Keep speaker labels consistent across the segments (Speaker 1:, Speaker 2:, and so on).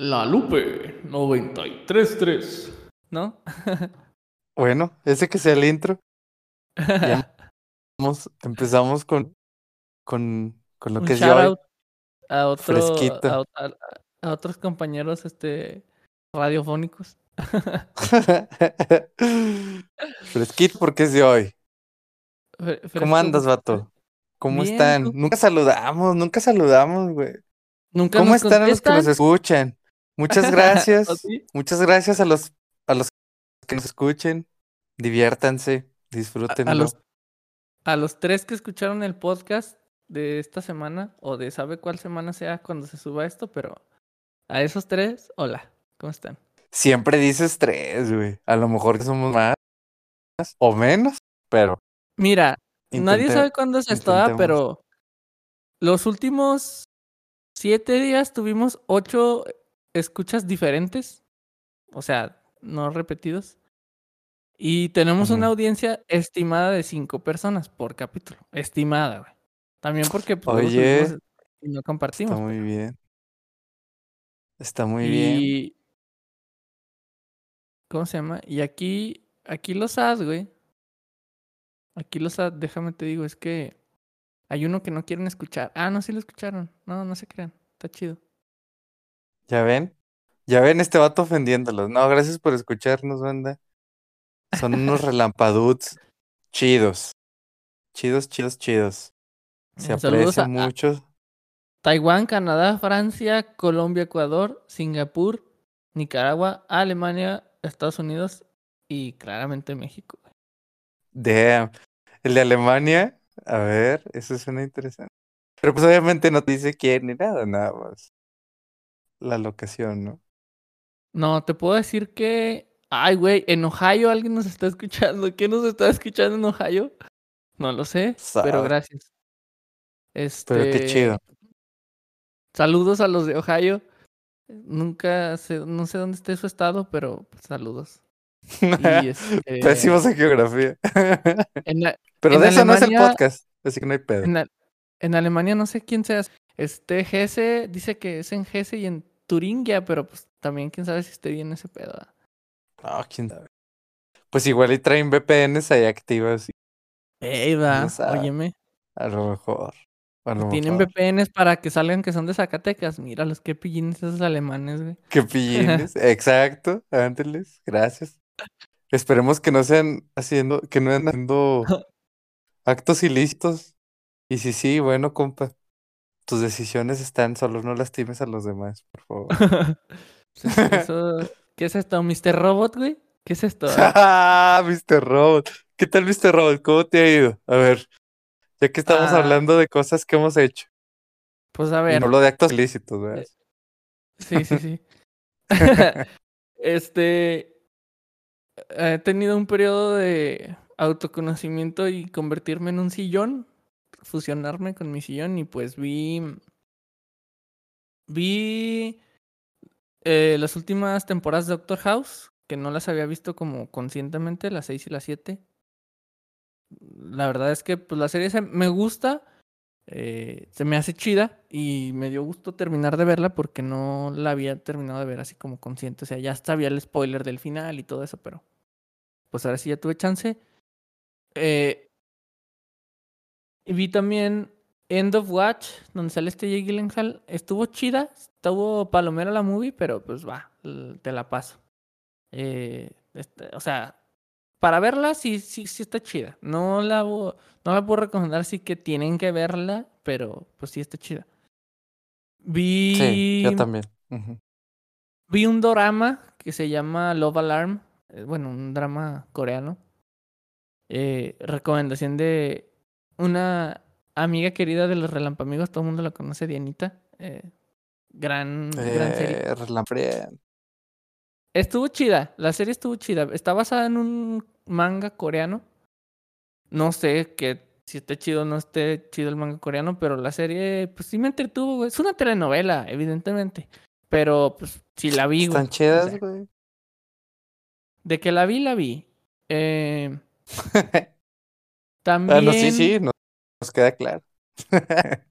Speaker 1: La Lupe 933.
Speaker 2: ¿No?
Speaker 3: Bueno, ese que sea el intro. Ya vamos- empezamos con, con, con lo
Speaker 2: Un
Speaker 3: que es de
Speaker 2: shout
Speaker 3: hoy.
Speaker 2: out a otro, a, a- a otros compañeros este radiofónicos.
Speaker 3: Fresquito porque es de hoy.
Speaker 2: Fre-
Speaker 3: ¿Cómo andas, vato? ¿Cómo
Speaker 2: Bien,
Speaker 3: están? Nunca saludamos, nunca saludamos, güey.
Speaker 2: Nunca
Speaker 3: ¿Cómo están a los que nos
Speaker 2: contestan?
Speaker 3: escuchan? Muchas gracias. Muchas gracias a los, a los que nos escuchen. Diviértanse,
Speaker 2: A,
Speaker 3: disfrútenlo.
Speaker 2: a los, a los tres que escucharon el podcast de esta semana, o de sabe cuál semana sea cuando se suba esto, pero a esos tres, hola, ¿cómo están?
Speaker 3: Siempre dices tres, güey. A lo mejor somos más o menos, pero
Speaker 2: Mira, nadie sabe cuándo se estaba, pero los últimos siete días tuvimos ocho escuchas diferentes, o sea, no repetidos. Y tenemos una audiencia estimada de cinco personas por capítulo. Estimada, güey. También porque pues,
Speaker 3: Oye,
Speaker 2: y no compartimos.
Speaker 3: Está muy
Speaker 2: pero-
Speaker 3: bien. Está muy bien.
Speaker 2: ¿Cómo se llama? Y aquí, aquí los as, güey. Aquí los as, déjame te digo, es que hay uno que no quieren escuchar. Ah, no, sí lo escucharon. No, no se crean. Está chido.
Speaker 3: ¿Ya ven? ¿Ya ven este vato ofendiéndolos? No, gracias por escucharnos, banda. Son unos relampadudes chidos. Chidos, chidos, chidos. Se
Speaker 2: Eh, saludos
Speaker 3: aprecia
Speaker 2: a- a-
Speaker 3: mucho.
Speaker 2: Taiwán, Canadá, Francia, Colombia, Ecuador, Singapur, Nicaragua, Alemania, Estados Unidos y claramente México.
Speaker 3: Damn. El de Alemania, a ver, eso suena interesante. Pero pues obviamente no te dice quién ni nada, nada más. La locación, ¿no?
Speaker 2: No, te puedo decir que. Ay, güey, en Ohio alguien nos está escuchando. ¿Quién nos está escuchando en Ohio? No lo sé, pero gracias. Este.
Speaker 3: Pero qué chido.
Speaker 2: Saludos a los de Ohio. Nunca sé, no sé dónde esté su estado, pero pues, saludos. Y este,
Speaker 3: Pésimos en geografía.
Speaker 2: en, la-
Speaker 3: Pero
Speaker 2: en
Speaker 3: de eso no es el
Speaker 2: Alemania-
Speaker 3: podcast, así que no hay pedo.
Speaker 2: en, en Alemania no sé quién sea. Este Hesse dice que es en Hesse y en Turingia, pero pues también quién sabe si esté bien ese pedo. ¿verdad?
Speaker 3: Ah, quién sabe. Pues igual y traen VPNs ahí activas, y
Speaker 2: Ey, va, óyeme.
Speaker 3: a lo mejor. A lo
Speaker 2: Tienen
Speaker 3: mejor.
Speaker 2: VPNs para que salgan que son de Zacatecas. Mira los que pillines esos alemanes, güey.
Speaker 3: Qué pillines. Exacto, ándeles, gracias. Esperemos que no sean haciendo, que no anden haciendo actos ilícitos. Y si sí, bueno, compa, tus decisiones están, solo no lastimes a los demás, por favor.
Speaker 2: Eso- ¿Qué es esto? ¿Mr. Robot, güey? ¿Qué es esto?
Speaker 3: Ah, Mr. Robot. ¿Qué tal, Mr. Robot? ¿Cómo te ha ido? A ver, ya que estamos
Speaker 2: Ah.
Speaker 3: hablando de cosas que hemos hecho.
Speaker 2: Pues a ver.
Speaker 3: no lo de actos ilícitos, ¿verdad?
Speaker 2: Sí, sí, sí. este. He tenido un periodo de autoconocimiento y convertirme en un sillón. Fusionarme con mi sillón y pues vi. Vi. eh, las últimas temporadas de Doctor House, que no las había visto como conscientemente, las 6 y las 7. La verdad es que pues, la serie se- me gusta, eh, se me hace chida y me dio gusto terminar de verla porque no la había terminado de ver así como consciente. O sea, ya sabía el spoiler del final y todo eso, pero pues ahora sí ya tuve chance. Eh, y vi también End of Watch, donde sale este Jake Gyllenhaal. Estuvo chida, estuvo palomera la movie, pero pues va, te la paso. Eh, este, o sea, para verla sí, sí, sí está chida. No la, no la puedo recomendar, sí que tienen que verla, pero pues sí está chida. Vi,
Speaker 3: Sí, yo también.
Speaker 2: Vi un drama que se llama Love Alarm. eh, Bueno, un drama coreano. Eh, recomendación de una amiga querida de los Relampamigos, todo el mundo la conoce, Dianita. eh, gran, gran serie.
Speaker 3: Eh.
Speaker 2: Estuvo chida, la serie estuvo chida. Está basada en un manga coreano. No sé que si esté chido o no esté chido el manga coreano, pero la serie, pues sí me entretuvo, güey. Es una telenovela, evidentemente. Pero, pues, sí la vi, güey.
Speaker 3: Están
Speaker 2: O
Speaker 3: chidas,
Speaker 2: sea,
Speaker 3: güey.
Speaker 2: de que la vi, la vi. Eh, también
Speaker 3: no, sí, sí, nos, nos queda claro.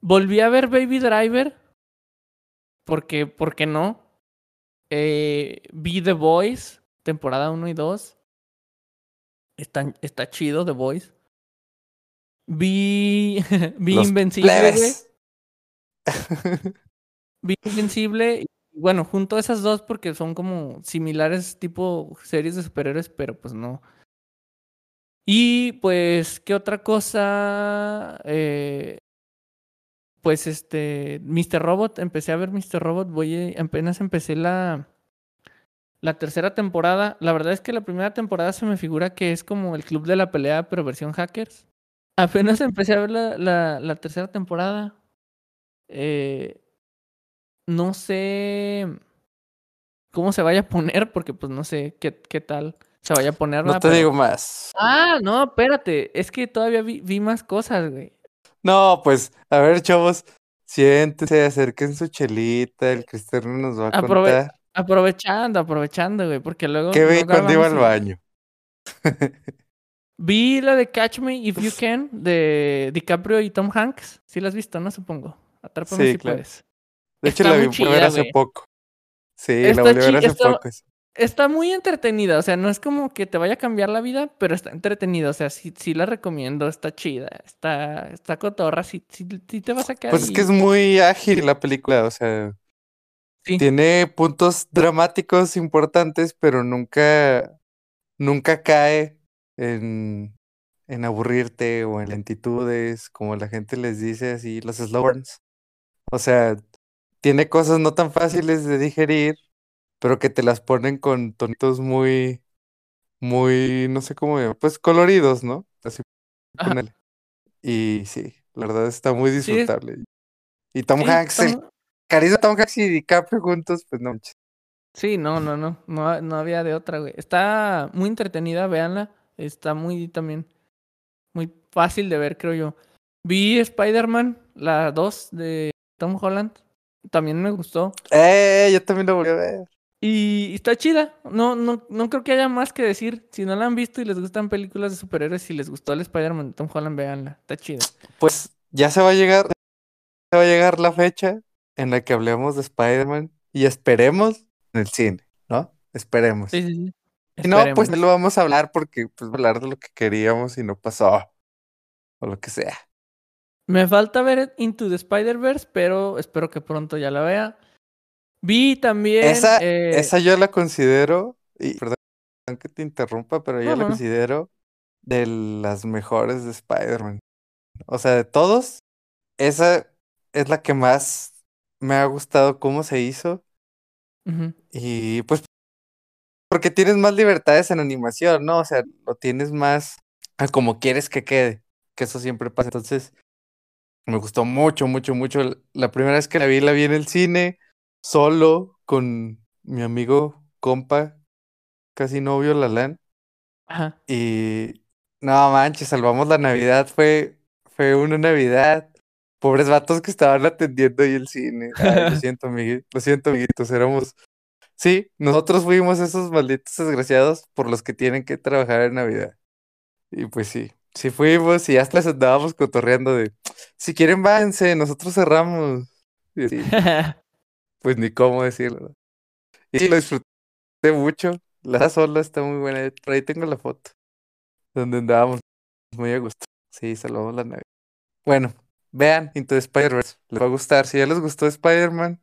Speaker 2: volví a ver Baby Driver. Porque, ¿por qué no? Eh, vi The Boys, temporada 1 y 2. Está, está chido The Boys. Vi, vi
Speaker 3: Los
Speaker 2: Invencible. Vi Invencible. Bueno, junto a esas dos porque son como similares tipo series de superhéroes, pero pues no. Y pues, ¿qué otra cosa? Eh, pues este, Mr. Robot, empecé a ver Mr. Robot, voy a- apenas empecé la, la tercera temporada. La verdad es que la primera temporada se me figura que es como el club de la pelea, pero versión hackers. Apenas empecé a ver la, la, tercera temporada. Eh, no sé cómo se vaya a poner, porque pues no sé qué, qué tal se vaya a poner.
Speaker 3: No te
Speaker 2: Pero-
Speaker 3: digo más.
Speaker 2: Ah, no, espérate. Es que todavía vi, vi más cosas, güey.
Speaker 3: No, pues, a ver, chavos, siéntense, acerquen su chelita, el Cristiano nos va a
Speaker 2: Aprove-
Speaker 3: contar
Speaker 2: Aprovechando, aprovechando, güey, porque luego.
Speaker 3: qué ve cuando iba al baño.
Speaker 2: Vi la de Catch Me If You Can de DiCaprio y Tom Hanks. Sí la has visto, ¿no? Supongo. Atrápame
Speaker 3: Sí,
Speaker 2: si
Speaker 3: claro.
Speaker 2: puedes.
Speaker 3: De hecho,
Speaker 2: Está
Speaker 3: la vi
Speaker 2: chida,
Speaker 3: hace poco. Sí,
Speaker 2: Está
Speaker 3: la volví a ver hace
Speaker 2: está-
Speaker 3: poco.
Speaker 2: Está muy entretenida, o sea, no es como que te vaya a cambiar la vida, pero está entretenida, o sea, sí, sí la recomiendo, está chida, está, está cotorra, sí, sí, sí te vas a quedar
Speaker 3: Pues es que es muy ágil la película, o sea,
Speaker 2: Sí.
Speaker 3: tiene puntos dramáticos importantes, pero nunca, nunca cae en, en aburrirte o en lentitudes, como la gente les dice así, los slow burns. O sea, tiene cosas no tan fáciles de digerir, pero que te las ponen con tonitos muy, muy, no sé cómo, llamar, pues coloridos, ¿no? Así. Y sí, la verdad está muy
Speaker 2: Sí,
Speaker 3: disfrutable. Y Tom
Speaker 2: Sí,
Speaker 3: Hanks, el
Speaker 2: Tom-
Speaker 3: carisma de Tom Hanks y DiCaprio juntos, pues no.
Speaker 2: Sí, no, no, no, no, no había de otra, güey. Está muy entretenida, véanla. Está muy también, muy fácil de ver, creo yo. Vi Spider-Man, la 2 de Tom Holland. También me gustó.
Speaker 3: Eh, yo también lo volví a ver.
Speaker 2: Y está chida. No, no, no creo que haya más que decir. Si no la han visto y les gustan películas de superhéroes, si les gustó el Spider-Man de Tom Holland, véanla. Está chida.
Speaker 3: Pues ya se va a llegar, se va a llegar la fecha en la que hablemos de Spider-Man y esperemos en el cine, ¿no? Esperemos.
Speaker 2: Sí, sí,
Speaker 3: no, pues no lo vamos a hablar porque pues hablar de lo que queríamos y no pasó. O lo que sea.
Speaker 2: Me falta ver Into the Spider-Verse, pero espero que pronto ya la vea. Vi también.
Speaker 3: Esa,
Speaker 2: eh,
Speaker 3: esa yo la considero, y perdón que te interrumpa, pero yo la considero de las mejores de Spider-Man. O sea, de todos, esa es la que más me ha gustado cómo se hizo. Y pues porque tienes más libertades en animación, ¿no? O sea, lo tienes más a como quieres que quede, que eso siempre pasa. Entonces, me gustó mucho, mucho, mucho. La primera vez que la vi, la vi en el cine, solo, con mi amigo, compa, casi novio, Lalán.
Speaker 2: Ajá.
Speaker 3: Y no manches, salvamos la Navidad, fue, fue una Navidad. Pobres vatos que estaban atendiendo ahí el cine. Ay, lo siento, amiguitos, lo siento, amiguitos, éramos Sí, nosotros fuimos esos malditos desgraciados por los que tienen que trabajar en Navidad. Y pues sí, sí fuimos y hasta les andábamos cotorreando de, si quieren váyanse, nosotros cerramos. Y así, pues ni cómo decirlo. Y lo disfruté mucho. La sola está muy buena. Por ahí tengo la foto. Donde andábamos muy a gusto. Sí, salvamos la Navidad. Bueno, vean Into Spider-Verse. Les va a gustar. Si ya les gustó Spider-Man,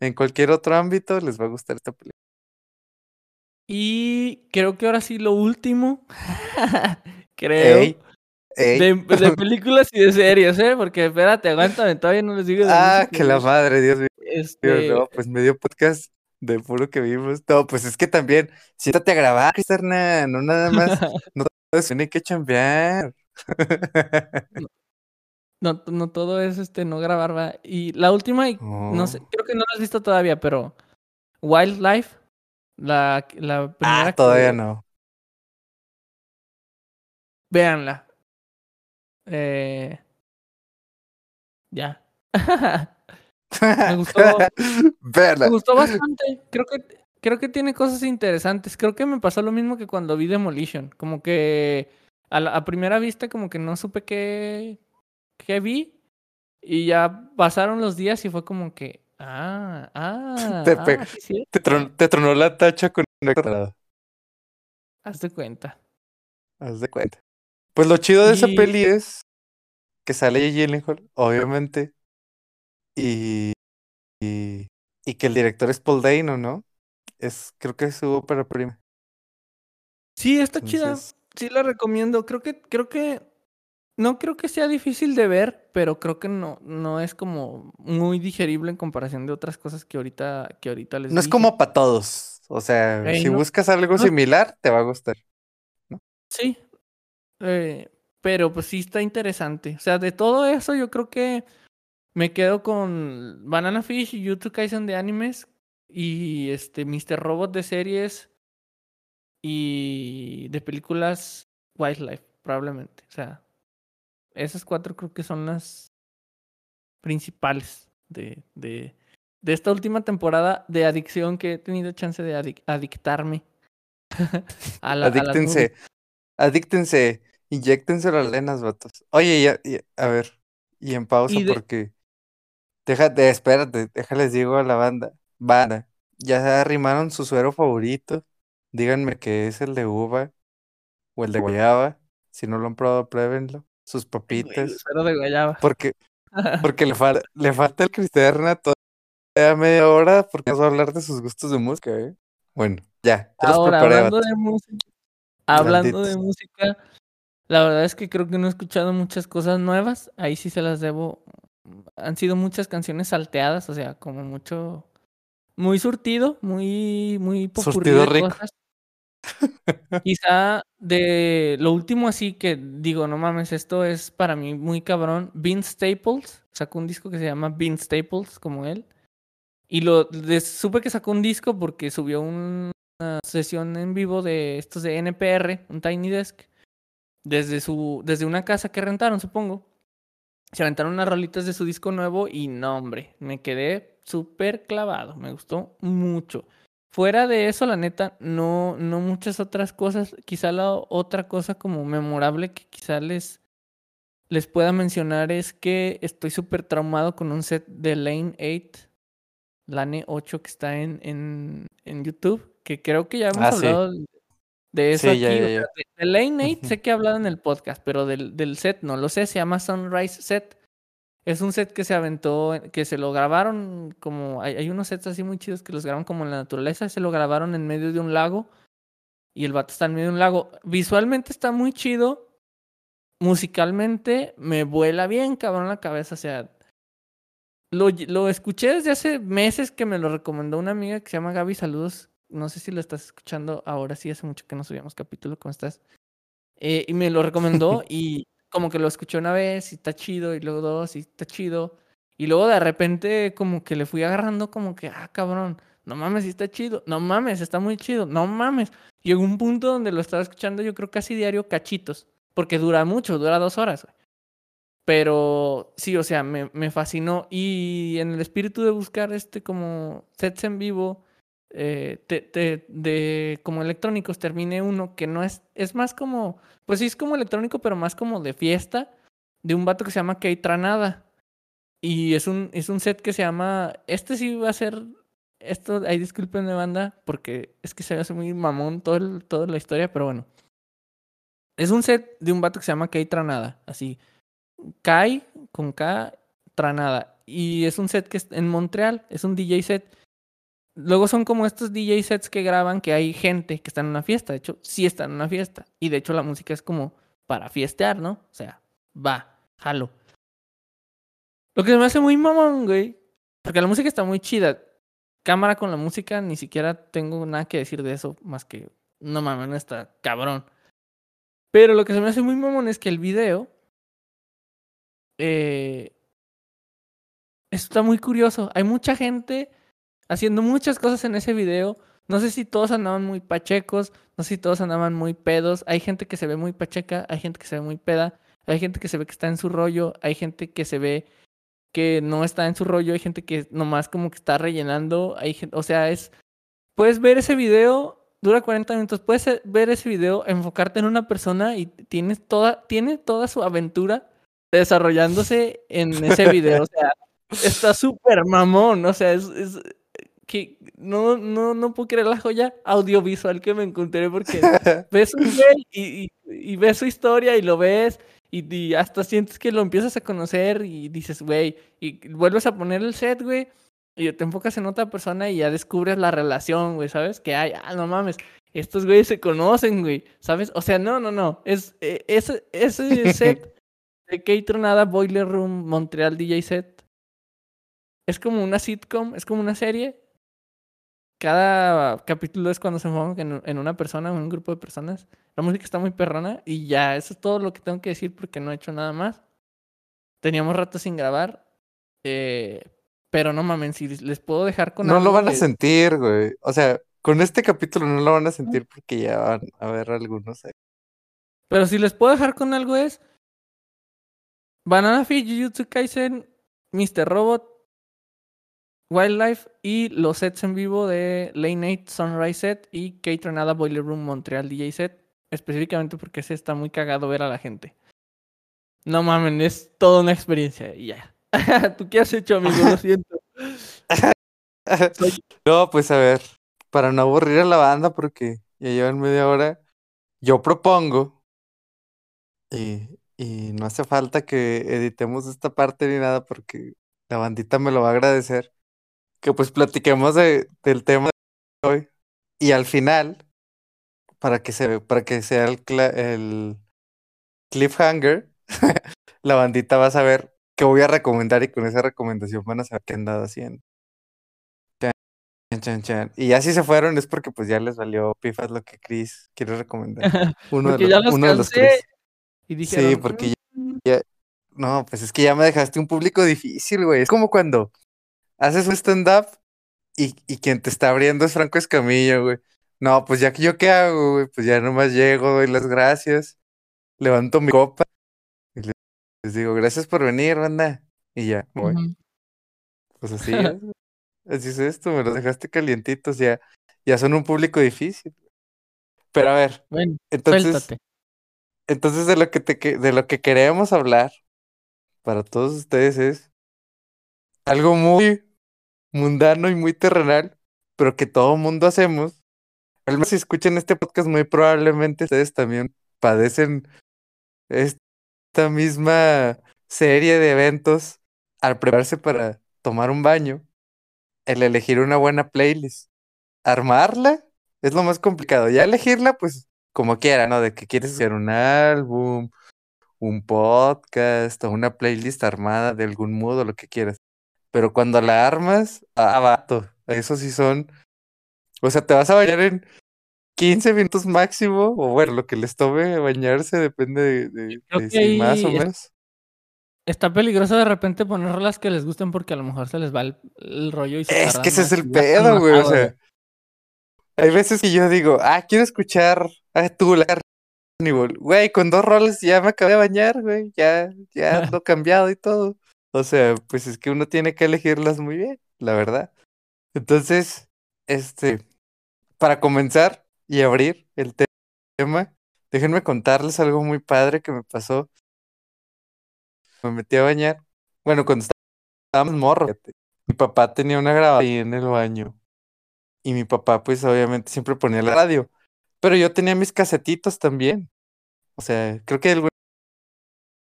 Speaker 3: en cualquier otro ámbito, les va a gustar esta película.
Speaker 2: y creo que ahora sí lo último. creo.
Speaker 3: Ey, ey.
Speaker 2: De, de películas y de series, ¿eh? Porque espérate, aguántame, todavía no les digo de
Speaker 3: Ah,
Speaker 2: música,
Speaker 3: que la madre, Dios mío.
Speaker 2: Este,
Speaker 3: No, pues medio podcast de puro que vimos. No, pues es que también, siéntate a grabar, Cristerna, no nada más. No todo tiene que chambear.
Speaker 2: no, no todo es este no grabar, va. Y la última, no sé,
Speaker 3: Oh.
Speaker 2: creo que no la has visto todavía, pero Wildlife, la, la primera
Speaker 3: Ah, todavía
Speaker 2: que-
Speaker 3: no.
Speaker 2: Véanla. Eh... Ya. Me gustó.
Speaker 3: Verla.
Speaker 2: Me gustó bastante. Creo que, creo que tiene cosas interesantes. Creo que me pasó lo mismo que cuando vi Demolition. Como que a, la- a primera vista como que no supe qué, qué vi. Y ya pasaron los días y fue como que, Ah, ah.
Speaker 3: Te
Speaker 2: ah, sí.
Speaker 3: Te, tron- te tronó la tacha con una cuadrada.
Speaker 2: Hazte cuenta.
Speaker 3: Haz de cuenta. Pues lo chido de esa peli es que sale Jake Gyllenhaal, obviamente. Y, y, y que el director es Paul Dano, ¿no? Es, creo que es su ópera prima.
Speaker 2: Sí, está chida. Sí la recomiendo. Creo que, creo que, no creo que sea difícil de ver, pero creo que no, no es como muy digerible en comparación de otras cosas que ahorita, que ahorita les
Speaker 3: no es como para todos. O sea, si
Speaker 2: no.
Speaker 3: buscas algo
Speaker 2: No.
Speaker 3: similar, te va a gustar.
Speaker 2: Sí. Eh, pero pues sí está interesante. O sea, de todo eso yo creo que me quedo con Banana Fish YouTube Kaisen de animes y este Mr. Robot de series y de películas Wildlife, probablemente. O sea, esas cuatro creo que son las principales de, de, de esta última temporada de adicción que he tenido chance de adic- adictarme. a la, a
Speaker 3: Adíctense,
Speaker 2: movies.
Speaker 3: adíctense, inyéctense las lenas, vatos. Oye, ya, ya, a ver, y en pausa
Speaker 2: Y de-
Speaker 3: porque déjate, espérate, déjales digo a la banda. Banda, ya arrimaron su suero favorito. Díganme que es el de uva o el de guayaba. Si no lo han probado, pruébenlo. Sus papitas.
Speaker 2: el suero de guayaba.
Speaker 3: Porque, porque le, fal- le falta el Cristerna todavía media hora porque vamos a hablar de sus gustos de música, ¿eh? Bueno, ya, ya los
Speaker 2: Ahora,
Speaker 3: preparé,
Speaker 2: hablando de música, hablando de música, la verdad es que creo que no he escuchado muchas cosas nuevas. Ahí sí se las debo. Han sido muchas canciones salteadas, o sea, como mucho, muy surtido, muy, muy
Speaker 3: Surtido rico.
Speaker 2: cosas. Quizá de lo último así que digo, no mames, esto es para mí muy cabrón. Vince Staples sacó un disco que se llama Vince Staples, como él. Y lo supe que sacó un disco porque subió un- una sesión en vivo de estos de NPR, un Tiny Desk, desde su desde una casa que rentaron, supongo. Se aventaron unas rolitas de su disco nuevo y no, hombre, me quedé súper clavado, me gustó mucho. Fuera de eso, la neta, no, no muchas otras cosas. Quizá la otra cosa como memorable que quizá les, les pueda mencionar es que estoy súper traumado con un set de Lane 8, Lane 8 que está en, en, en YouTube, que creo que ya hemos
Speaker 3: Ah, sí.
Speaker 2: De eso
Speaker 3: Sí,
Speaker 2: aquí.
Speaker 3: ya, ya,
Speaker 2: o sea,
Speaker 3: ya.
Speaker 2: de, de Lane 8
Speaker 3: Ujú.
Speaker 2: sé que he hablado en el podcast, pero del, del set no lo sé, se llama Sunrise Set. Es un set que se aventó, que se lo grabaron como. Hay, hay unos sets así muy chidos que los graban como en la naturaleza. Se lo grabaron en medio de un lago. Y el vato está en medio de un lago. Visualmente está muy chido. Musicalmente me vuela bien, cabrón, la cabeza. O sea, lo, lo escuché desde hace meses que me lo recomendó una amiga que se llama Gaby. Saludos. No sé si lo estás escuchando ahora. Sí, hace mucho que no subíamos capítulo. ¿Cómo estás? Eh, y me lo recomendó y como que lo escuché una vez y está chido y luego dos y está chido. Y luego de repente como que le fui agarrando como que, ah, cabrón, no mames, sí está chido, no mames, está muy chido, no mames. Llegó un punto donde lo estaba escuchando yo creo casi diario cachitos, porque dura mucho, dura dos horas. güey. Pero sí, o sea, me, me fascinó y en el espíritu de buscar este como sets en vivo eh, te- te- de como electrónicos terminé uno que no es, es más como, pues sí es como electrónico, pero más como de fiesta, de un vato que se llama Kei Tranada. Y es un, es un set que se llama, este sí va a ser, esto, ahí discúlpenme banda, porque es que se hace muy mamón todo el- toda la historia, pero bueno. Es un set de un vato que se llama Kei Tranada, así, Kai con K, Tranada. Y es un set que es en Montreal, es un DJ set. Luego son como estos DJ sets que graban que hay gente que está en una fiesta. De hecho, sí está en una fiesta. Y de hecho la música es como para fiestear, ¿no? O sea, va, jalo. Lo que se me hace muy mamón, güey. Porque la música está muy chida. Cámara con la música, ni siquiera tengo nada que decir de eso, más que, no mames, no está cabrón. Pero lo que se me hace muy mamón es que el video eh, está muy curioso. Hay mucha gente haciendo muchas cosas en ese video. No sé si todos andaban muy pachecos, no sé si todos andaban muy pedos. Hay gente que se ve muy pacheca, hay gente que se ve muy peda, hay gente que se ve que está en su rollo, hay gente que se ve que no está en su rollo, hay gente que nomás como que está rellenando, hay gente, o sea, es puedes ver ese video, dura 40 minutos, puedes eh, ver ese video, enfocarte en una persona y tienes toda tiene toda su aventura desarrollándose en ese video, o sea, está súper mamón, o sea, es, es que no, no, no puedo creer la joya audiovisual que me encontré porque ves un güey y, y, y ves su historia y lo ves y, y hasta sientes que lo empiezas a conocer y dices, güey, y vuelves a poner el set, güey, y te enfocas en otra persona y ya descubres la relación, güey, ¿sabes? Que hay, ah, no mames, estos güeyes se conocen, güey, ¿sabes? O sea, no, no, no, es, eh, ese, ese set de Kate Tronada Boiler Room Montreal DJ set es como una sitcom, es como una serie. Cada capítulo es cuando se enfocan en, en una persona en un grupo de personas. La música está muy perrona y ya, eso es todo lo que tengo que decir porque no he hecho nada más. Teníamos rato sin grabar, eh, pero no mamen, si les puedo dejar con
Speaker 3: No
Speaker 2: algo
Speaker 3: lo van a sentir, güey. O sea, con este capítulo no lo van a sentir porque ya van a ver algunos ahí.
Speaker 2: Pero si les puedo dejar con algo es Banana Fish, Jujutsu Kaisen, Mr. Robot, Wildlife y los sets en vivo de Lane 8 Sunrise Set y Kate Renada Boiler Room Montreal DJ Set. Específicamente porque ese está muy cagado ver a la gente. No mamen, es toda una experiencia y ya. ¿Tú qué has hecho, amigo? Lo siento.
Speaker 3: No, pues a ver, para no aburrir a la banda porque ya llevan media hora, yo propongo, y, y no hace falta que editemos esta parte ni nada porque la bandita me lo va a agradecer, que pues platiquemos de, del tema de hoy y al final, para que se, para que sea el, el cliffhanger, la bandita va a saber qué voy a recomendar y con esa recomendación van a saber qué han dado haciendo. Chan, chan, chan. Y ya si se fueron es porque pues ya les valió pifas lo que Chris quiere recomendar. Uno
Speaker 2: porque
Speaker 3: de
Speaker 2: ya
Speaker 3: los,
Speaker 2: los
Speaker 3: uno de los Chris.
Speaker 2: y dijeron,
Speaker 3: Sí, porque
Speaker 2: "Mm,
Speaker 3: No, pues es que ya me dejaste un público difícil, güey. Es como cuando haces un stand-up y, y quien te está abriendo es Franco Escamilla, güey. No, pues ya que yo qué hago, güey, pues ya nomás llego, doy las gracias, levanto mi copa y le- les digo, gracias por venir, banda. Y ya, voy.
Speaker 2: ujú".
Speaker 3: Pues así es, güey. así es esto, me los dejaste calientitos, ya, ya son un público difícil. Pero a ver,
Speaker 2: Bueno,
Speaker 3: entonces,
Speaker 2: suéltate.
Speaker 3: entonces de lo que te, de lo que queremos hablar para todos ustedes es algo muy mundano y muy terrenal, pero que todo mundo hacemos. Al menos si escuchan este podcast, muy probablemente ustedes también padecen esta misma serie de eventos al prepararse para tomar un baño, el elegir una buena playlist, armarla es lo más complicado. Ya elegirla, pues como quiera, ¿no? De que quieres hacer un álbum, un podcast o una playlist armada de algún modo, lo que quieras. Pero cuando la armas, ah, vato, eso sí son. O sea, te vas a bañar en 15 minutos máximo, o bueno, lo que les tome bañarse depende de, de- de si más o menos.
Speaker 2: Está peligroso de repente poner rolas que les gusten porque a lo mejor se les va el, el rollo y se
Speaker 3: Es que ese es el pedo, güey. O sea, hay veces que yo digo, ah, quiero escuchar a tú, la Carnival. Güey, con dos roles ya me acabé de bañar, güey. Ya, ya ando cambiado y todo. O sea, pues es que uno tiene que elegirlas muy bien, la verdad. Entonces, este, para comenzar y abrir el te- tema, déjenme contarles algo muy padre que me pasó. Me metí a bañar. Bueno, cuando estábamos fíjate, mi papá tenía una grabadora ahí en el baño. Y mi papá, pues obviamente siempre ponía la radio. Pero yo tenía mis casetitos también. O sea, creo que alguna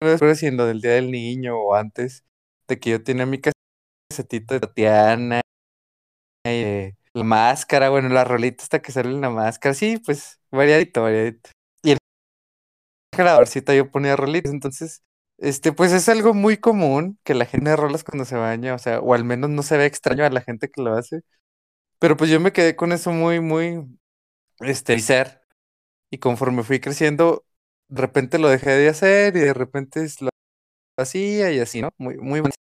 Speaker 3: haciendo del Día del Niño o antes de que yo tenía mi casetito de Tatiana y de la máscara, bueno, la rolita hasta que sale la máscara. Sí, pues variadito, variadito. Y en la yo ponía rolitas. Entonces, este, pues es algo muy común que la gente rolas cuando se baña, o sea, o al menos no se ve extraño a la gente que lo hace. Pero pues yo me quedé con eso muy, muy, este. Y conforme fui creciendo, de repente lo dejé de hacer y de repente lo hacía y así, ¿no? Muy, muy bonito.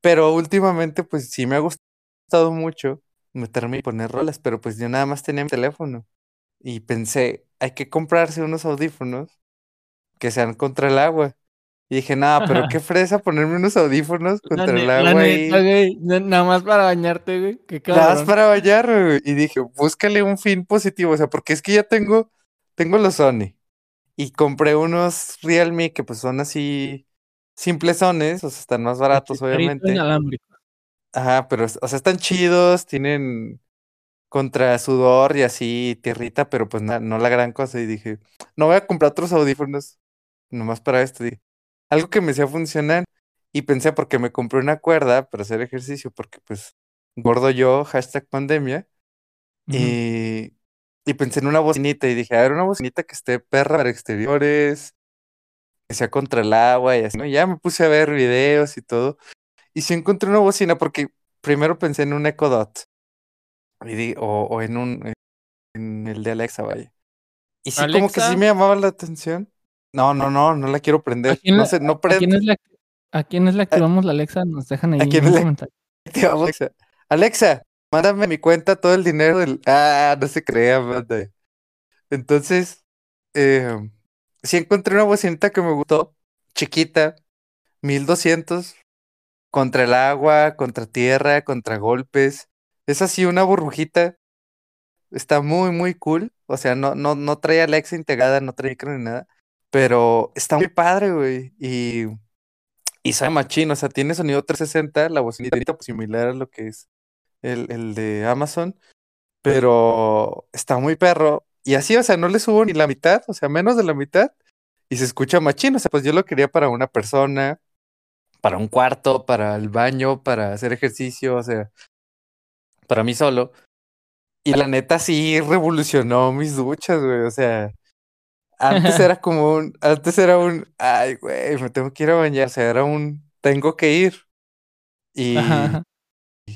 Speaker 3: Pero últimamente, pues sí me ha gustado mucho meterme y poner rolas, pero pues yo nada más tenía mi teléfono. Y pensé, hay que comprarse unos audífonos que sean contra el agua. Y dije, nada, pero qué fresa ponerme unos audífonos
Speaker 2: La,
Speaker 3: contra
Speaker 2: ne-
Speaker 3: el
Speaker 2: la
Speaker 3: agua
Speaker 2: neta,
Speaker 3: ahí.
Speaker 2: güey. na- Nada más para bañarte, güey. Qué
Speaker 3: Nada más para bañarme, güey. Y dije, búscale un fin positivo. O sea, porque es que ya tengo, tengo los Sony. Y compré unos Realme que pues son así simplesones, o sea, están más baratos, obviamente.
Speaker 2: inalámbrico.
Speaker 3: Ajá, pero, o sea, están chidos, tienen contra sudor y así, tierrita, pero pues na- no la gran cosa. Y dije, no voy a comprar otros audífonos nomás para esto. Dije, algo que me hacía funcionar. Y pensé, porque me compré una cuerda para hacer ejercicio, porque pues gordo yo, hashtag pandemia. Y, y pensé en una bocinita y dije, a ver, una bocinita que esté perra para exteriores, que sea contra el agua y así, ¿no? Ya me puse a ver videos y todo. Y sí encontré una bocina porque primero pensé en un Echo Dot. Y di- o, o en un en el de Alexa, vaya. Y sí, como que sí
Speaker 2: Alexa.
Speaker 3: me llamaba la atención. No, no, no, no la quiero
Speaker 2: ¿A
Speaker 3: prender.
Speaker 2: quién,
Speaker 3: No sé, no
Speaker 2: a
Speaker 3: prende.
Speaker 2: quiénes le, ¿A quiénes le activamos la Alexa? Nos dejan ahí
Speaker 3: ¿A quién
Speaker 2: en comentario.
Speaker 3: Activamos Alexa. Alexa, mándame a mi cuenta todo el dinero del. Ah, no se crea, manda. Entonces, eh, sí encontré una bocinita que me gustó, chiquita, 1200, contra el agua, contra tierra, contra golpes. Es así una burbujita. Está muy, muy cool. O sea, no, no, no trae Alexa integrada, no trae ni nada. Pero está muy padre, güey. Y, y sabe machín. O sea, tiene sonido 360, la bocinita pues, similar a lo que es el, el de Amazon. Pero está muy perro. Y así, o sea, no le subo ni la mitad, o sea, menos de la mitad. Y se escucha machín. O sea, pues yo lo quería para una persona, para un cuarto, para el baño, para hacer ejercicio, o sea, para mí solo. Y la neta sí revolucionó mis duchas, güey. O sea, antes era como un, antes era un, ay, güey, me tengo que ir a bañar. O sea, era un, tengo que ir. Y,
Speaker 2: Ajá.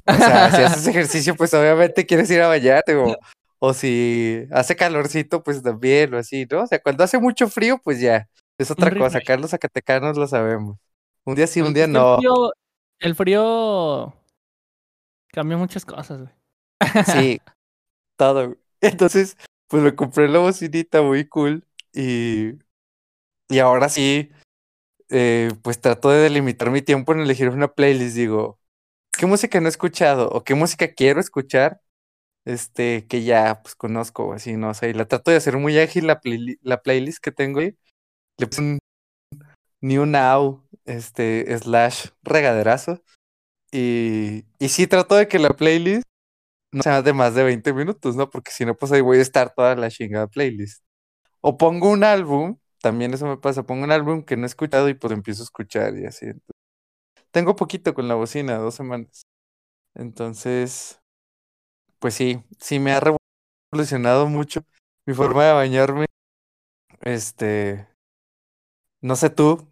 Speaker 3: O sea, si haces ejercicio, pues obviamente quieres ir a bañarte, o, o si hace calorcito, pues también, o así, ¿no? O sea, cuando hace mucho frío, pues ya, es otra cosa. Acá los zacatecanos lo sabemos. Un día sí, un día no.
Speaker 2: El frío, el frío cambia muchas cosas, güey.
Speaker 3: Sí, todo. Entonces, pues me compré la bocinita muy cool y, y ahora sí, eh, pues trato de delimitar mi tiempo en elegir una playlist. Digo, ¿qué música no he escuchado o qué música quiero escuchar? Este, que ya pues conozco así, no sé, y la trato de hacer muy ágil la playlist que tengo ahí. Le puse un New Now, este, slash regaderazo. Y, y sí trato de que la playlist no sea de más de 20 minutos, ¿no? Porque si no, pues ahí voy a estar toda la chingada playlist. O pongo un álbum, también eso me pasa, pongo un álbum que no he escuchado y pues empiezo a escuchar y así. Tengo poquito con la bocina, dos semanas. Entonces, pues sí, sí me ha revolucionado mucho mi forma de bañarme. Este, no sé tú,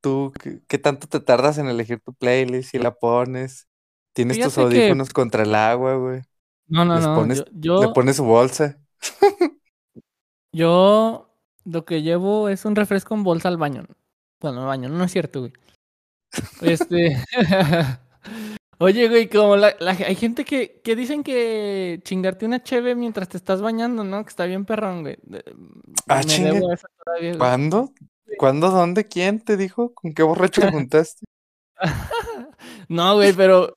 Speaker 3: tú, ¿qué, qué tanto te tardas en elegir tu playlist? Si la pones, tienes tus
Speaker 2: que-
Speaker 3: audífonos contra el agua, güey.
Speaker 2: No, no,
Speaker 3: Les
Speaker 2: no.
Speaker 3: pones-
Speaker 2: yo,
Speaker 3: Le pones su bolsa.
Speaker 2: yo lo que llevo es un refresco en bolsa al baño. Bueno, al baño, no es cierto, güey. Este. Oye, güey, como la, la- hay gente que, que dicen que chingarte una cheve mientras te estás bañando, ¿no? Que está bien perrón, güey.
Speaker 3: Ah, chinga. ¿Cuándo? ¿Cuándo? ¿Dónde? ¿Quién te dijo? ¿Con qué borracho te juntaste?
Speaker 2: No, güey, pero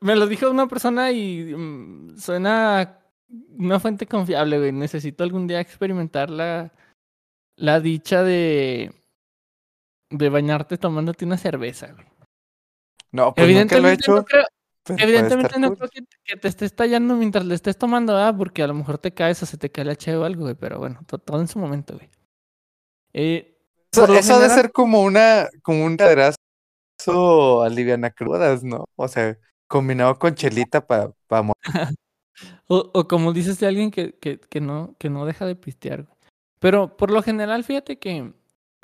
Speaker 2: me lo dijo una persona y mm, suena una fuente confiable, güey. Necesito algún día experimentar la, la dicha de, de bañarte tomándote una cerveza, güey.
Speaker 3: No, pues nunca lo he
Speaker 2: Evidentemente,
Speaker 3: hecho.
Speaker 2: no creo,
Speaker 3: puede
Speaker 2: evidentemente no
Speaker 3: cool.
Speaker 2: creo que, que te estés tallando mientras le estés tomando, ¿verdad? Porque a lo mejor te caes o se te cae la cheve o algo, güey. Pero bueno, to- todo en su momento, güey. Eh,
Speaker 3: Eso,
Speaker 2: por lo
Speaker 3: eso ha de
Speaker 2: general-
Speaker 3: ser como una, como un caderazo aliviana crudas, ¿no? O sea, combinado con chelita para pa
Speaker 2: O, o como dices de alguien que, que, que, no, que no deja de pistear. güey. Pero por lo general, fíjate que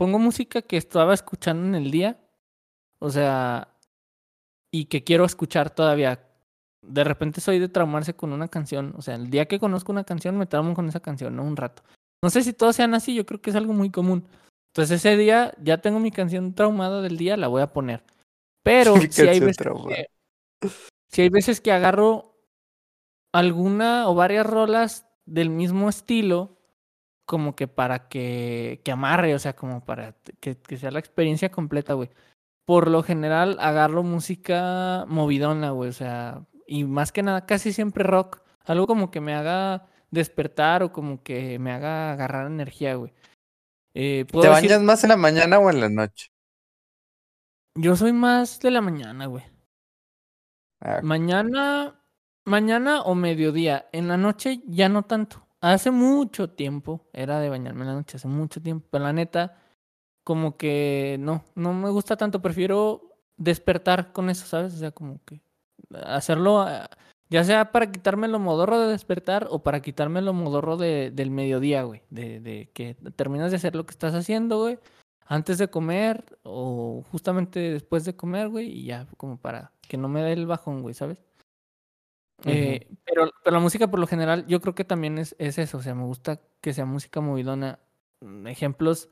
Speaker 2: pongo música que estaba escuchando en el día. O sea, y que quiero escuchar todavía. De repente soy de traumarse con una canción. O sea, el día que conozco una canción me traumo con esa canción, ¿no? Un rato. No sé si todos sean así, yo creo que es algo muy común. Entonces ese día ya tengo mi canción traumada del día, la voy a poner. Pero si hay veces que, si hay veces que agarro alguna o varias rolas del mismo estilo, como que para que, que amarre, o sea, como para que, que sea la experiencia completa, güey. Por lo general agarro música movidona, güey, o sea, y más que nada, casi siempre rock. Algo como que me haga despertar o como que me haga agarrar energía, güey. Eh,
Speaker 3: ¿Te
Speaker 2: decir-
Speaker 3: bañas más en la mañana o en la noche?
Speaker 2: Yo soy más de la mañana, güey.
Speaker 3: Ah,
Speaker 2: Mañana, mañana o mediodía. En la noche ya no tanto. Hace mucho tiempo era de bañarme en la noche, hace mucho tiempo. Pero la neta, como que no, no me gusta tanto. Prefiero despertar con eso, ¿sabes? O sea, como que hacerlo, ah, ya sea para quitarme lo modorro de despertar o para quitarme lo modorro de, del mediodía, güey. De, de que terminas de hacer lo que estás haciendo, güey. Antes de comer o justamente después de comer, güey. Y ya, como para que no me dé el bajón, güey, ¿sabes? Eh, pero, pero la música por lo general, yo creo que también es, es eso. O sea, me gusta que sea música movidona. Mm, Ejemplos,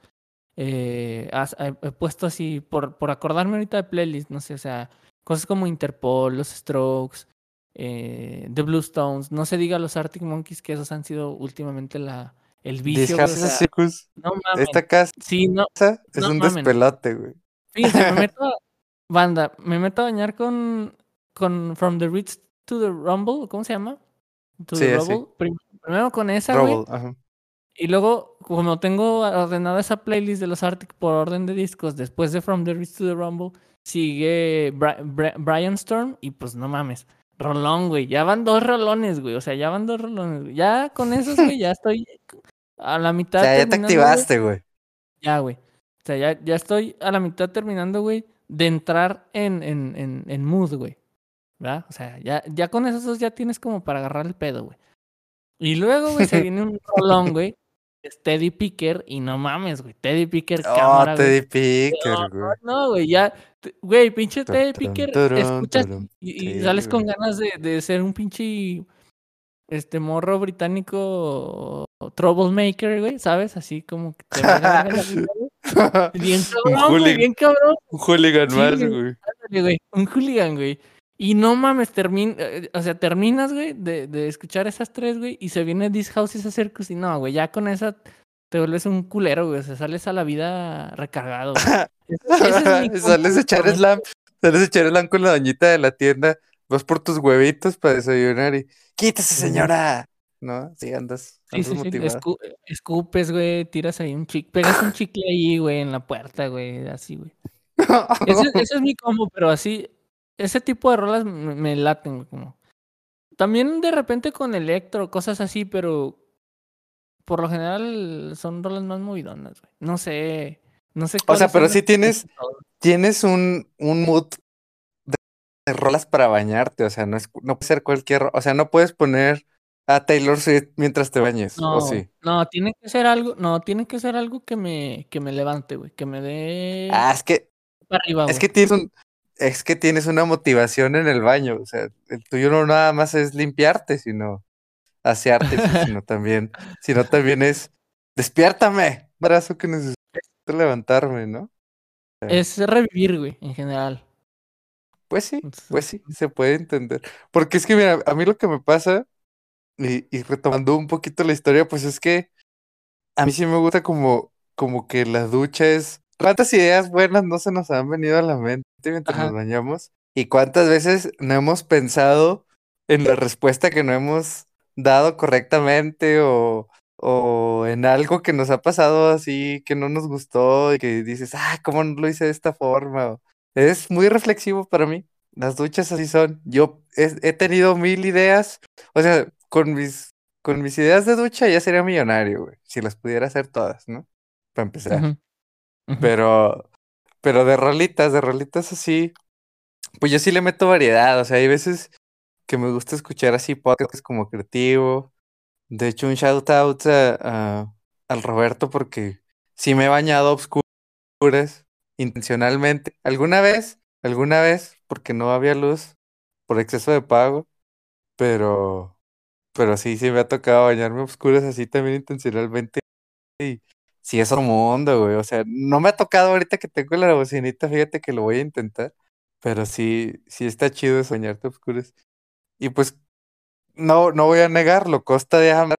Speaker 2: eh, has- he, he puesto así, por, por acordarme ahorita de playlist, no sé, o sea, cosas como Interpol, los Strokes, eh, The Bluestones, no se diga los Arctic Monkeys, que esos han sido últimamente la, el vicio. güey, o sea,
Speaker 3: Circus,
Speaker 2: no mames.
Speaker 3: Esta casa
Speaker 2: Sí, no,
Speaker 3: es
Speaker 2: no
Speaker 3: un
Speaker 2: mamen.
Speaker 3: despelote, güey.
Speaker 2: Fíjense, me meto, a- banda, me meto a bañar con, con From the Ritz to the Rumble, ¿cómo se llama? To
Speaker 3: Sí,
Speaker 2: the. Rumble. Prim- Primero con esa, güey.
Speaker 3: Rubble, ajá.
Speaker 2: Y luego, como tengo ordenada esa playlist de los Arctic por orden de discos, después de From the Ritz to the Rumble, sigue Bri- Bri- Brian Storm y pues no mames. Rolón, güey. Ya van dos rolones, güey. O sea, ya van dos rolones. güey. Ya con esos, güey, ya estoy a la
Speaker 3: O
Speaker 2: mitad.
Speaker 3: sea, ya te
Speaker 2: terminando, güey.
Speaker 3: activaste, güey.
Speaker 2: Ya, güey. O sea, ya, ya estoy a la mitad terminando, güey, de entrar en, en, en, en mood, güey. ¿Verdad? O sea, ya, ya con esos dos ya tienes como para agarrar el pedo, güey. Y luego, güey, se viene un rolón, güey. es Teddy Picker y no mames, güey. Teddy Picker
Speaker 3: Oh,
Speaker 2: cámara, güey.
Speaker 3: Teddy Picker, güey.
Speaker 2: No, güey, ya. Güey, pinche
Speaker 3: Tum,
Speaker 2: Teddy Picker, escuchas y, sales con
Speaker 3: güey.
Speaker 2: ganas de, de ser un pinche este morro británico troublemaker, güey, ¿sabes? Así como que te vida, güey. Bien
Speaker 3: Un
Speaker 2: cabrón, güey, bien cabrón.
Speaker 3: Un hooligan
Speaker 2: Sí,
Speaker 3: más,
Speaker 2: güey.
Speaker 3: güey.
Speaker 2: Güey, un hooligan, güey. Y no mames, termin eh, o sea, terminas, güey, de, de escuchar esas tres, güey, y se viene This House is a Circus, y no, güey, ya con esa te vuelves un culero, güey, o sea, sales a la vida recargado. Ese- es
Speaker 3: Sales a echar slam. Sales a echar slam con la doñita de la tienda. Vas por tus huevitos para desayunar y. ¡Quítese, señora! ¿No? Sí, andas.
Speaker 2: Sí,
Speaker 3: andas
Speaker 2: sí, sí. escu- escupes, güey, tiras ahí un chicle, pegas un chicle ahí, güey, en la puerta, güey, así, güey. Ese, ese es mi combo, pero así, ese tipo de rolas me, me laten, güey, como. También de repente con electro, cosas así, pero por lo general son rolas más movidonas, güey. No sé, no sé.
Speaker 3: O sea, pero sí tienes, tienes un, un mood de, de rolas para bañarte. O sea, no, es, no puede ser cualquier. O sea, no puedes poner a Taylor Swift mientras te bañes.
Speaker 2: No,
Speaker 3: ¿O sí?
Speaker 2: no, tiene que ser algo, no, tiene que ser algo que me, que me levante, güey, que me dé
Speaker 3: Ah, es que,
Speaker 2: para arriba,
Speaker 3: es
Speaker 2: güey.
Speaker 3: que tienes un. Es que tienes una motivación en el baño. O sea, el tuyo no nada más es limpiarte, sino asearte, sino también, sino también es despiértame, brazo que necesito levantarme, ¿no?
Speaker 2: Es revivir, güey, en general.
Speaker 3: Pues sí, pues sí, se puede entender. Porque es que, mira, a mí lo que me pasa, y, y retomando un poquito la historia, pues es que a mí sí me gusta como, como que la ducha es... ¿Cuántas ideas buenas no se nos han venido a la mente mientras
Speaker 2: Ajá.
Speaker 3: nos bañamos? ¿Y cuántas veces no hemos pensado en la respuesta que no hemos dado correctamente o, o en algo que nos ha pasado así que no nos gustó y que dices, ah, ¿cómo no lo hice de esta forma? Es muy reflexivo para mí. Las duchas así son. Yo he, he tenido mil ideas. O sea, con mis, con mis ideas de ducha ya sería millonario, güey. Si las pudiera hacer todas, ¿no? Para empezar. Pero, pero de rolitas, de rolitas así, pues yo sí le meto variedad. O sea, hay veces que me gusta escuchar así podcasts como creativo. De hecho, un shout out a- al Roberto porque sí me he bañado a obscuras intencionalmente. ¿Alguna vez? ¿Alguna vez? Porque no había luz por exceso de pago. Pero, pero sí, sí me ha tocado bañarme a obscuras así también intencionalmente. Sí es otro mundo, güey. O sea, no me ha tocado ahorita que tengo la bocinita, fíjate que lo voy a intentar. Pero sí, sí está chido soñarte a obscuras. Y pues, no, no voy a negarlo, Costa de Hammer,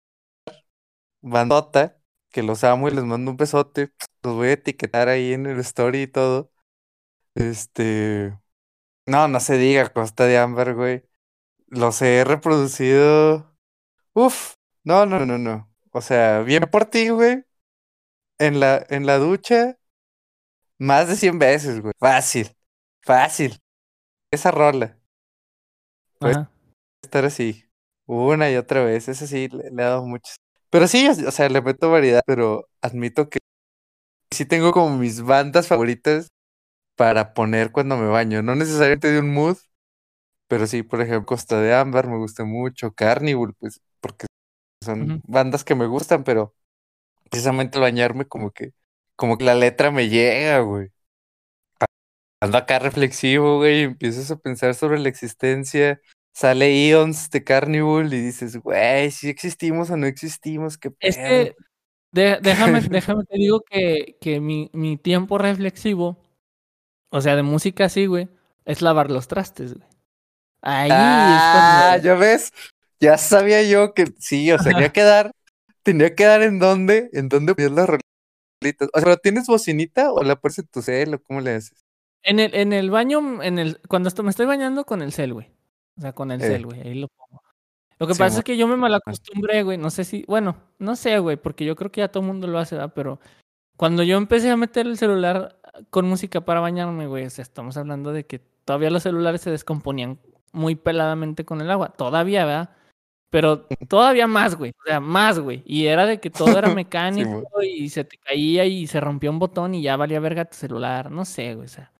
Speaker 3: bandota, que los amo y les mando un besote. Los voy a etiquetar ahí en el story y todo. Este. No, no se diga Costa de Ámbar, güey. Los he reproducido. Uf. No, no, no, no. O sea, bien por ti, güey. En la, en la ducha. Más de 100 veces, güey. Fácil. Fácil. Esa rola. Pues-
Speaker 2: Ajá.
Speaker 3: Estar así. Una y otra vez. Esa sí, le, le he dado muchas. Pero sí, o sea, le meto variedad, pero admito que sí tengo como mis bandas favoritas para poner cuando me baño. No necesariamente de un mood, pero sí, por ejemplo, Costa de Ámbar me gusta mucho, Carnival, pues, porque son bandas que me gustan, pero precisamente al bañarme como que, como que la letra me llega, güey. Ando acá reflexivo, güey, y empiezas a pensar sobre la existencia. Sale Eons de Carnival y dices, güey, si existimos o no existimos, qué
Speaker 2: Es
Speaker 3: pedo.
Speaker 2: que de- déjame, déjame te digo que, que mi, mi tiempo reflexivo, o sea, de música así, güey, es lavar los trastes, güey. Ahí
Speaker 3: Ah,
Speaker 2: es cuando.
Speaker 3: ya ves, ya sabía yo que sí, o sea, tenía que dar, tenía que dar en dónde, en dónde ponías las rolitas. O sea, ¿pero tienes bocinita o la pones en tu cel o cómo le haces?
Speaker 2: En el, en el baño, en el, cuando esto- me estoy bañando con el cel, güey. O sea, con el
Speaker 3: Eh.
Speaker 2: cel, güey. Ahí lo pongo. Lo que pasa es que yo me malacostumbré, güey. No sé si, bueno, no sé, güey, porque yo creo que ya todo el mundo lo hace, ¿verdad? Pero cuando yo empecé a meter el celular con música para bañarme, güey, o sea, estamos hablando de que todavía los celulares se descomponían muy peladamente con el agua. Todavía, ¿verdad? Pero todavía más, güey. O sea, más, güey. Y era de que todo era mecánico y se te caía y se rompió un botón y ya valía verga tu celular. No sé, güey. O sea.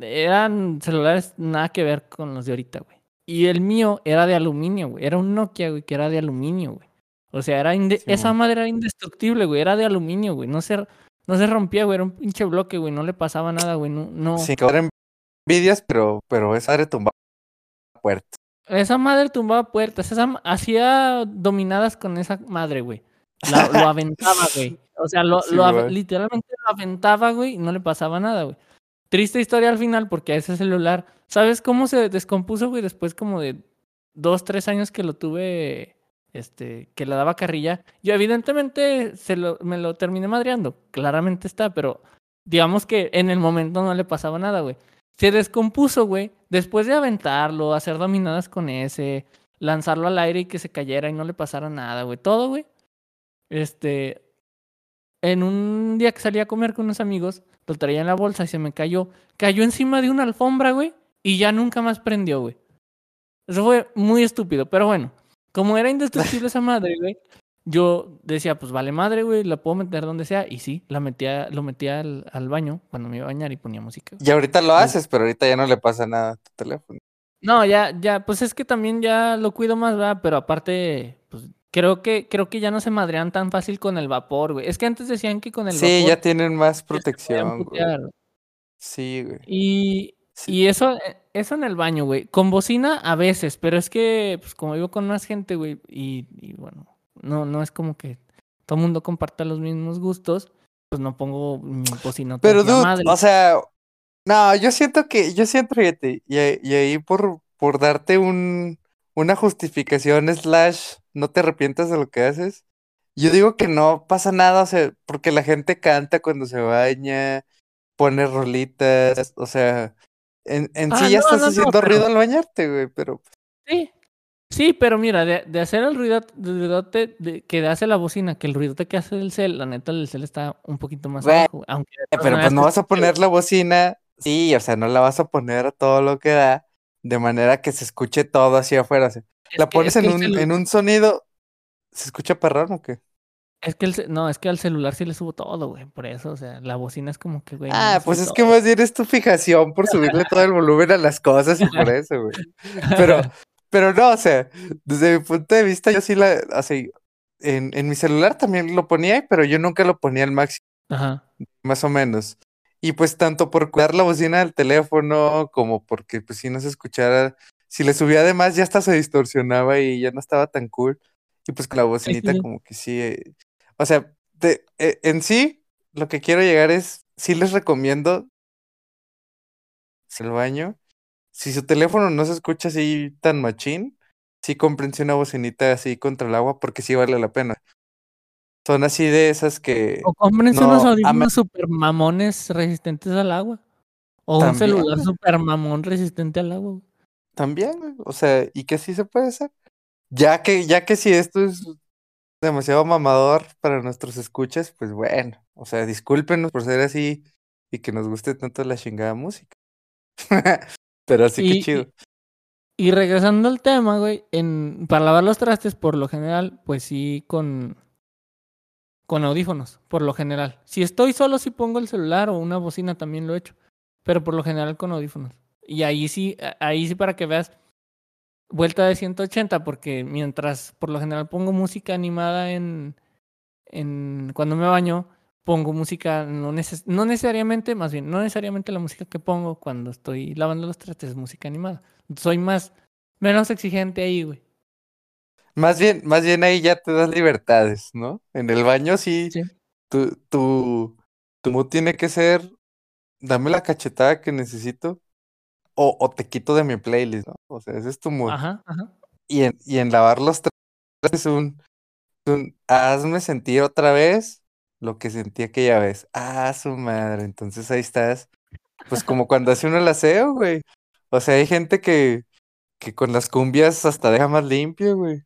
Speaker 2: Eran celulares nada que ver con los de ahorita, güey. Y el mío era de aluminio, güey. Era un Nokia, güey, que era de aluminio, güey. O sea, era inde- esa madre era indestructible, güey. Era de aluminio, güey. No se, no se rompía, güey. Era un pinche bloque, güey. No le pasaba nada, güey. No, no.
Speaker 3: Sin causar envidias, pero, pero esa madre tumbaba puertas.
Speaker 2: Esa madre tumbaba puertas, esa hacía dominadas con esa madre, güey. La- lo aventaba, güey. O sea, lo,
Speaker 3: Sí,
Speaker 2: literalmente lo aventaba, güey, y no le pasaba nada, güey. Triste historia al final, porque a ese celular, ¿sabes cómo se descompuso, güey? Después como de dos, tres años que lo tuve, este, que le daba carrilla. Yo evidentemente se lo, me lo terminé madreando, claramente está, pero digamos que en el momento no le pasaba nada, güey. Se descompuso, güey, después de aventarlo, hacer dominadas con ese, lanzarlo al aire y que se cayera y no le pasara nada, güey. Todo, güey. Este, en un día que salí a comer con unos amigos, lo traía en la bolsa y se me cayó. Cayó encima de una alfombra, güey, y ya nunca más prendió, güey. Eso fue muy estúpido, pero bueno, como era indestructible esa madre, güey, yo decía, pues vale madre, güey, la puedo meter donde sea. Y sí, la metía, lo metía al, al baño cuando me iba a bañar y ponía música.
Speaker 3: Y ahorita lo haces, pero ahorita ya no le pasa nada a tu teléfono.
Speaker 2: No, ya, ya, pues es que también ya lo cuido más, ¿verdad? Pero aparte, pues creo que, creo que ya no se madrean tan fácil con el vapor, güey. Es que antes decían que con el
Speaker 3: Sí,
Speaker 2: vapor
Speaker 3: ya tienen más protección, güey.
Speaker 2: putear.
Speaker 3: Sí, güey.
Speaker 2: Y,
Speaker 3: Sí.
Speaker 2: y eso, eso en el baño, güey. Con bocina a veces, pero es que, pues como vivo con más gente, güey, y, y bueno, no, no es como que todo el mundo comparta los mismos gustos, pues no pongo mi bocina.
Speaker 3: Pero, dude, o sea, no, yo siento que, yo siento, fíjate, y, ahí- y ahí por, por darte un, una justificación slash, no te arrepientas de lo que haces, yo digo que no pasa nada, o sea, porque la gente canta cuando se baña, pone rolitas, o sea, en, en
Speaker 2: Ah,
Speaker 3: sí ya
Speaker 2: no,
Speaker 3: estás
Speaker 2: no, no,
Speaker 3: haciendo
Speaker 2: pero-
Speaker 3: ruido al bañarte, güey, pero
Speaker 2: Sí, sí, pero mira, de, de hacer el ruido, ruidote de- que hace la bocina, que el ruidote que hace el cel, la neta, el cel está un poquito más abajo, aunque todas
Speaker 3: pero pues
Speaker 2: maneras
Speaker 3: no vas a poner la bocina, sí, o sea, no la vas a poner a todo lo que da, de manera que se escuche todo hacia afuera, o sea,
Speaker 2: Es
Speaker 3: la
Speaker 2: que-
Speaker 3: pones en un,
Speaker 2: celu-
Speaker 3: en un sonido, ¿se escucha perrón o qué?
Speaker 2: Es que el, no, es que al celular sí le subo todo, güey, por eso, o sea, la bocina es como que, güey. no
Speaker 3: Ah, pues es que más bien es tu fijación por subirle todo el volumen a las cosas y por eso, güey. Pero, pero no, o sea, desde mi punto de vista, yo sí la, así, en, en mi celular también lo ponía, pero yo nunca lo ponía al máximo,
Speaker 2: Ajá.
Speaker 3: más o menos. Y pues tanto por cuidar la bocina del teléfono, como porque pues si no se escuchara, si le subía además ya hasta se distorsionaba y ya no estaba tan cool. Y pues con la bocinita
Speaker 2: sí.
Speaker 3: como que sí, eh, o sea, de- eh, en sí, lo que quiero llegar es, sí les recomiendo el baño, si su teléfono no se escucha así tan machín, sí cómprense una bocinita así contra el agua porque sí vale la pena. Son así de esas que
Speaker 2: O cómprense unos
Speaker 3: no,
Speaker 2: audífonos super mamones resistentes al agua. O un celular super mamón resistente al agua.
Speaker 3: También, o sea, y que sí se puede hacer. Ya que, ya que si esto es demasiado mamador para nuestros escuchas, pues bueno, o sea, discúlpenos por ser así y que nos guste tanto la chingada música. Pero sí que chido.
Speaker 2: Y regresando al tema, güey, en, para lavar los trastes, por lo general, pues sí, con, con audífonos, por lo general. Si estoy solo, sí pongo el celular o una bocina, también lo he hecho. Pero por lo general con audífonos. Y ahí sí, ahí sí para que veas, vuelta de 180, porque mientras por lo general pongo música animada en, en cuando me baño, pongo música, no, neces- no necesariamente, más bien, no necesariamente la música que pongo cuando estoy lavando los trastes es música animada. Soy más, menos exigente ahí, güey.
Speaker 3: Más bien, más bien ahí ya te das libertades, ¿no? En el baño sí,
Speaker 2: Sí.
Speaker 3: tu, tu, tu mood tiene que ser, dame la cachetada que necesito o, o te quito de mi playlist, ¿no? O sea, ese es tu mood.
Speaker 2: Ajá, ajá.
Speaker 3: Y en, y en lavar los trastes es un, un, hazme sentir otra vez lo que sentí aquella vez. Ah, su madre. Entonces ahí estás. Pues como cuando hace uno el aseo, güey. O sea, hay gente que, que con las cumbias hasta deja más limpio, güey.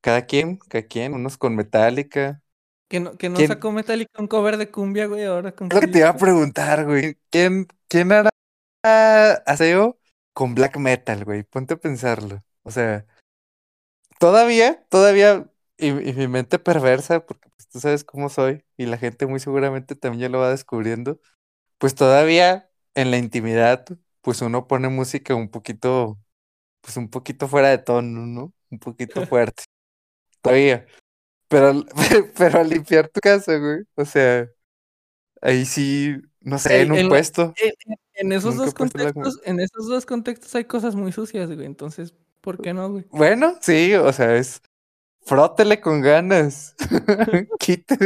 Speaker 3: Cada quien, cada quien, unos con metálica.
Speaker 2: Que no, que no
Speaker 3: ¿Quién-
Speaker 2: sacó Metallica un cover de cumbia, güey, ahora con
Speaker 3: lo que te iba a preguntar, güey. ¿Quién, quién hará aseo con black metal, güey? Ponte a pensarlo. O sea, todavía, todavía, y, y mi mente perversa, porque pues, tú sabes cómo soy, y la gente muy seguramente también ya lo va descubriendo, pues todavía en la intimidad, pues uno pone música un poquito, pues un poquito fuera de tono, ¿no? Un poquito fuerte. Todavía. Pero, pero al limpiar tu casa, güey, o sea, ahí sí, no sé, en un
Speaker 2: en la-
Speaker 3: puesto.
Speaker 2: En, en- esos
Speaker 3: Nunca
Speaker 2: dos contextos, en esos dos contextos hay cosas muy sucias, güey. Entonces, ¿por qué no, güey?
Speaker 3: Bueno, sí, o sea, es frótele con ganas. Quite,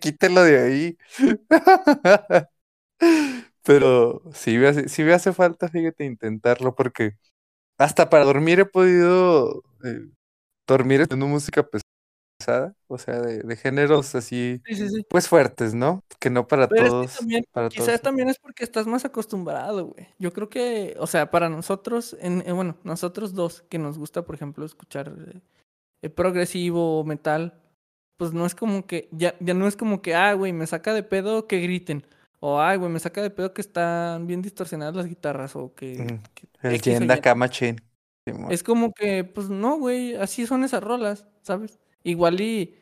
Speaker 3: quítelo de ahí. Pero sí me hace, sí me hace falta, fíjate, intentarlo, porque hasta para dormir he podido eh, dormir escuchando música pesada, o sea, de, de géneros así,
Speaker 2: Sí, sí, sí.
Speaker 3: pues fuertes, ¿no? Que no para
Speaker 2: Pero es que
Speaker 3: todos,
Speaker 2: también,
Speaker 3: para
Speaker 2: quizás
Speaker 3: todos.
Speaker 2: también es porque estás más acostumbrado, güey. Yo creo que, o sea, para nosotros, en, eh, bueno, nosotros dos, que nos gusta, por ejemplo, escuchar eh, eh, progresivo o metal, pues no es como que, ya, ya no es como que, ah, güey, me saca de pedo que griten. O, ay, güey, me saca de pedo que están bien distorsionadas las guitarras. O que. Que
Speaker 3: El.
Speaker 2: Es como que, pues no, güey, así son esas rolas, ¿sabes? Igual y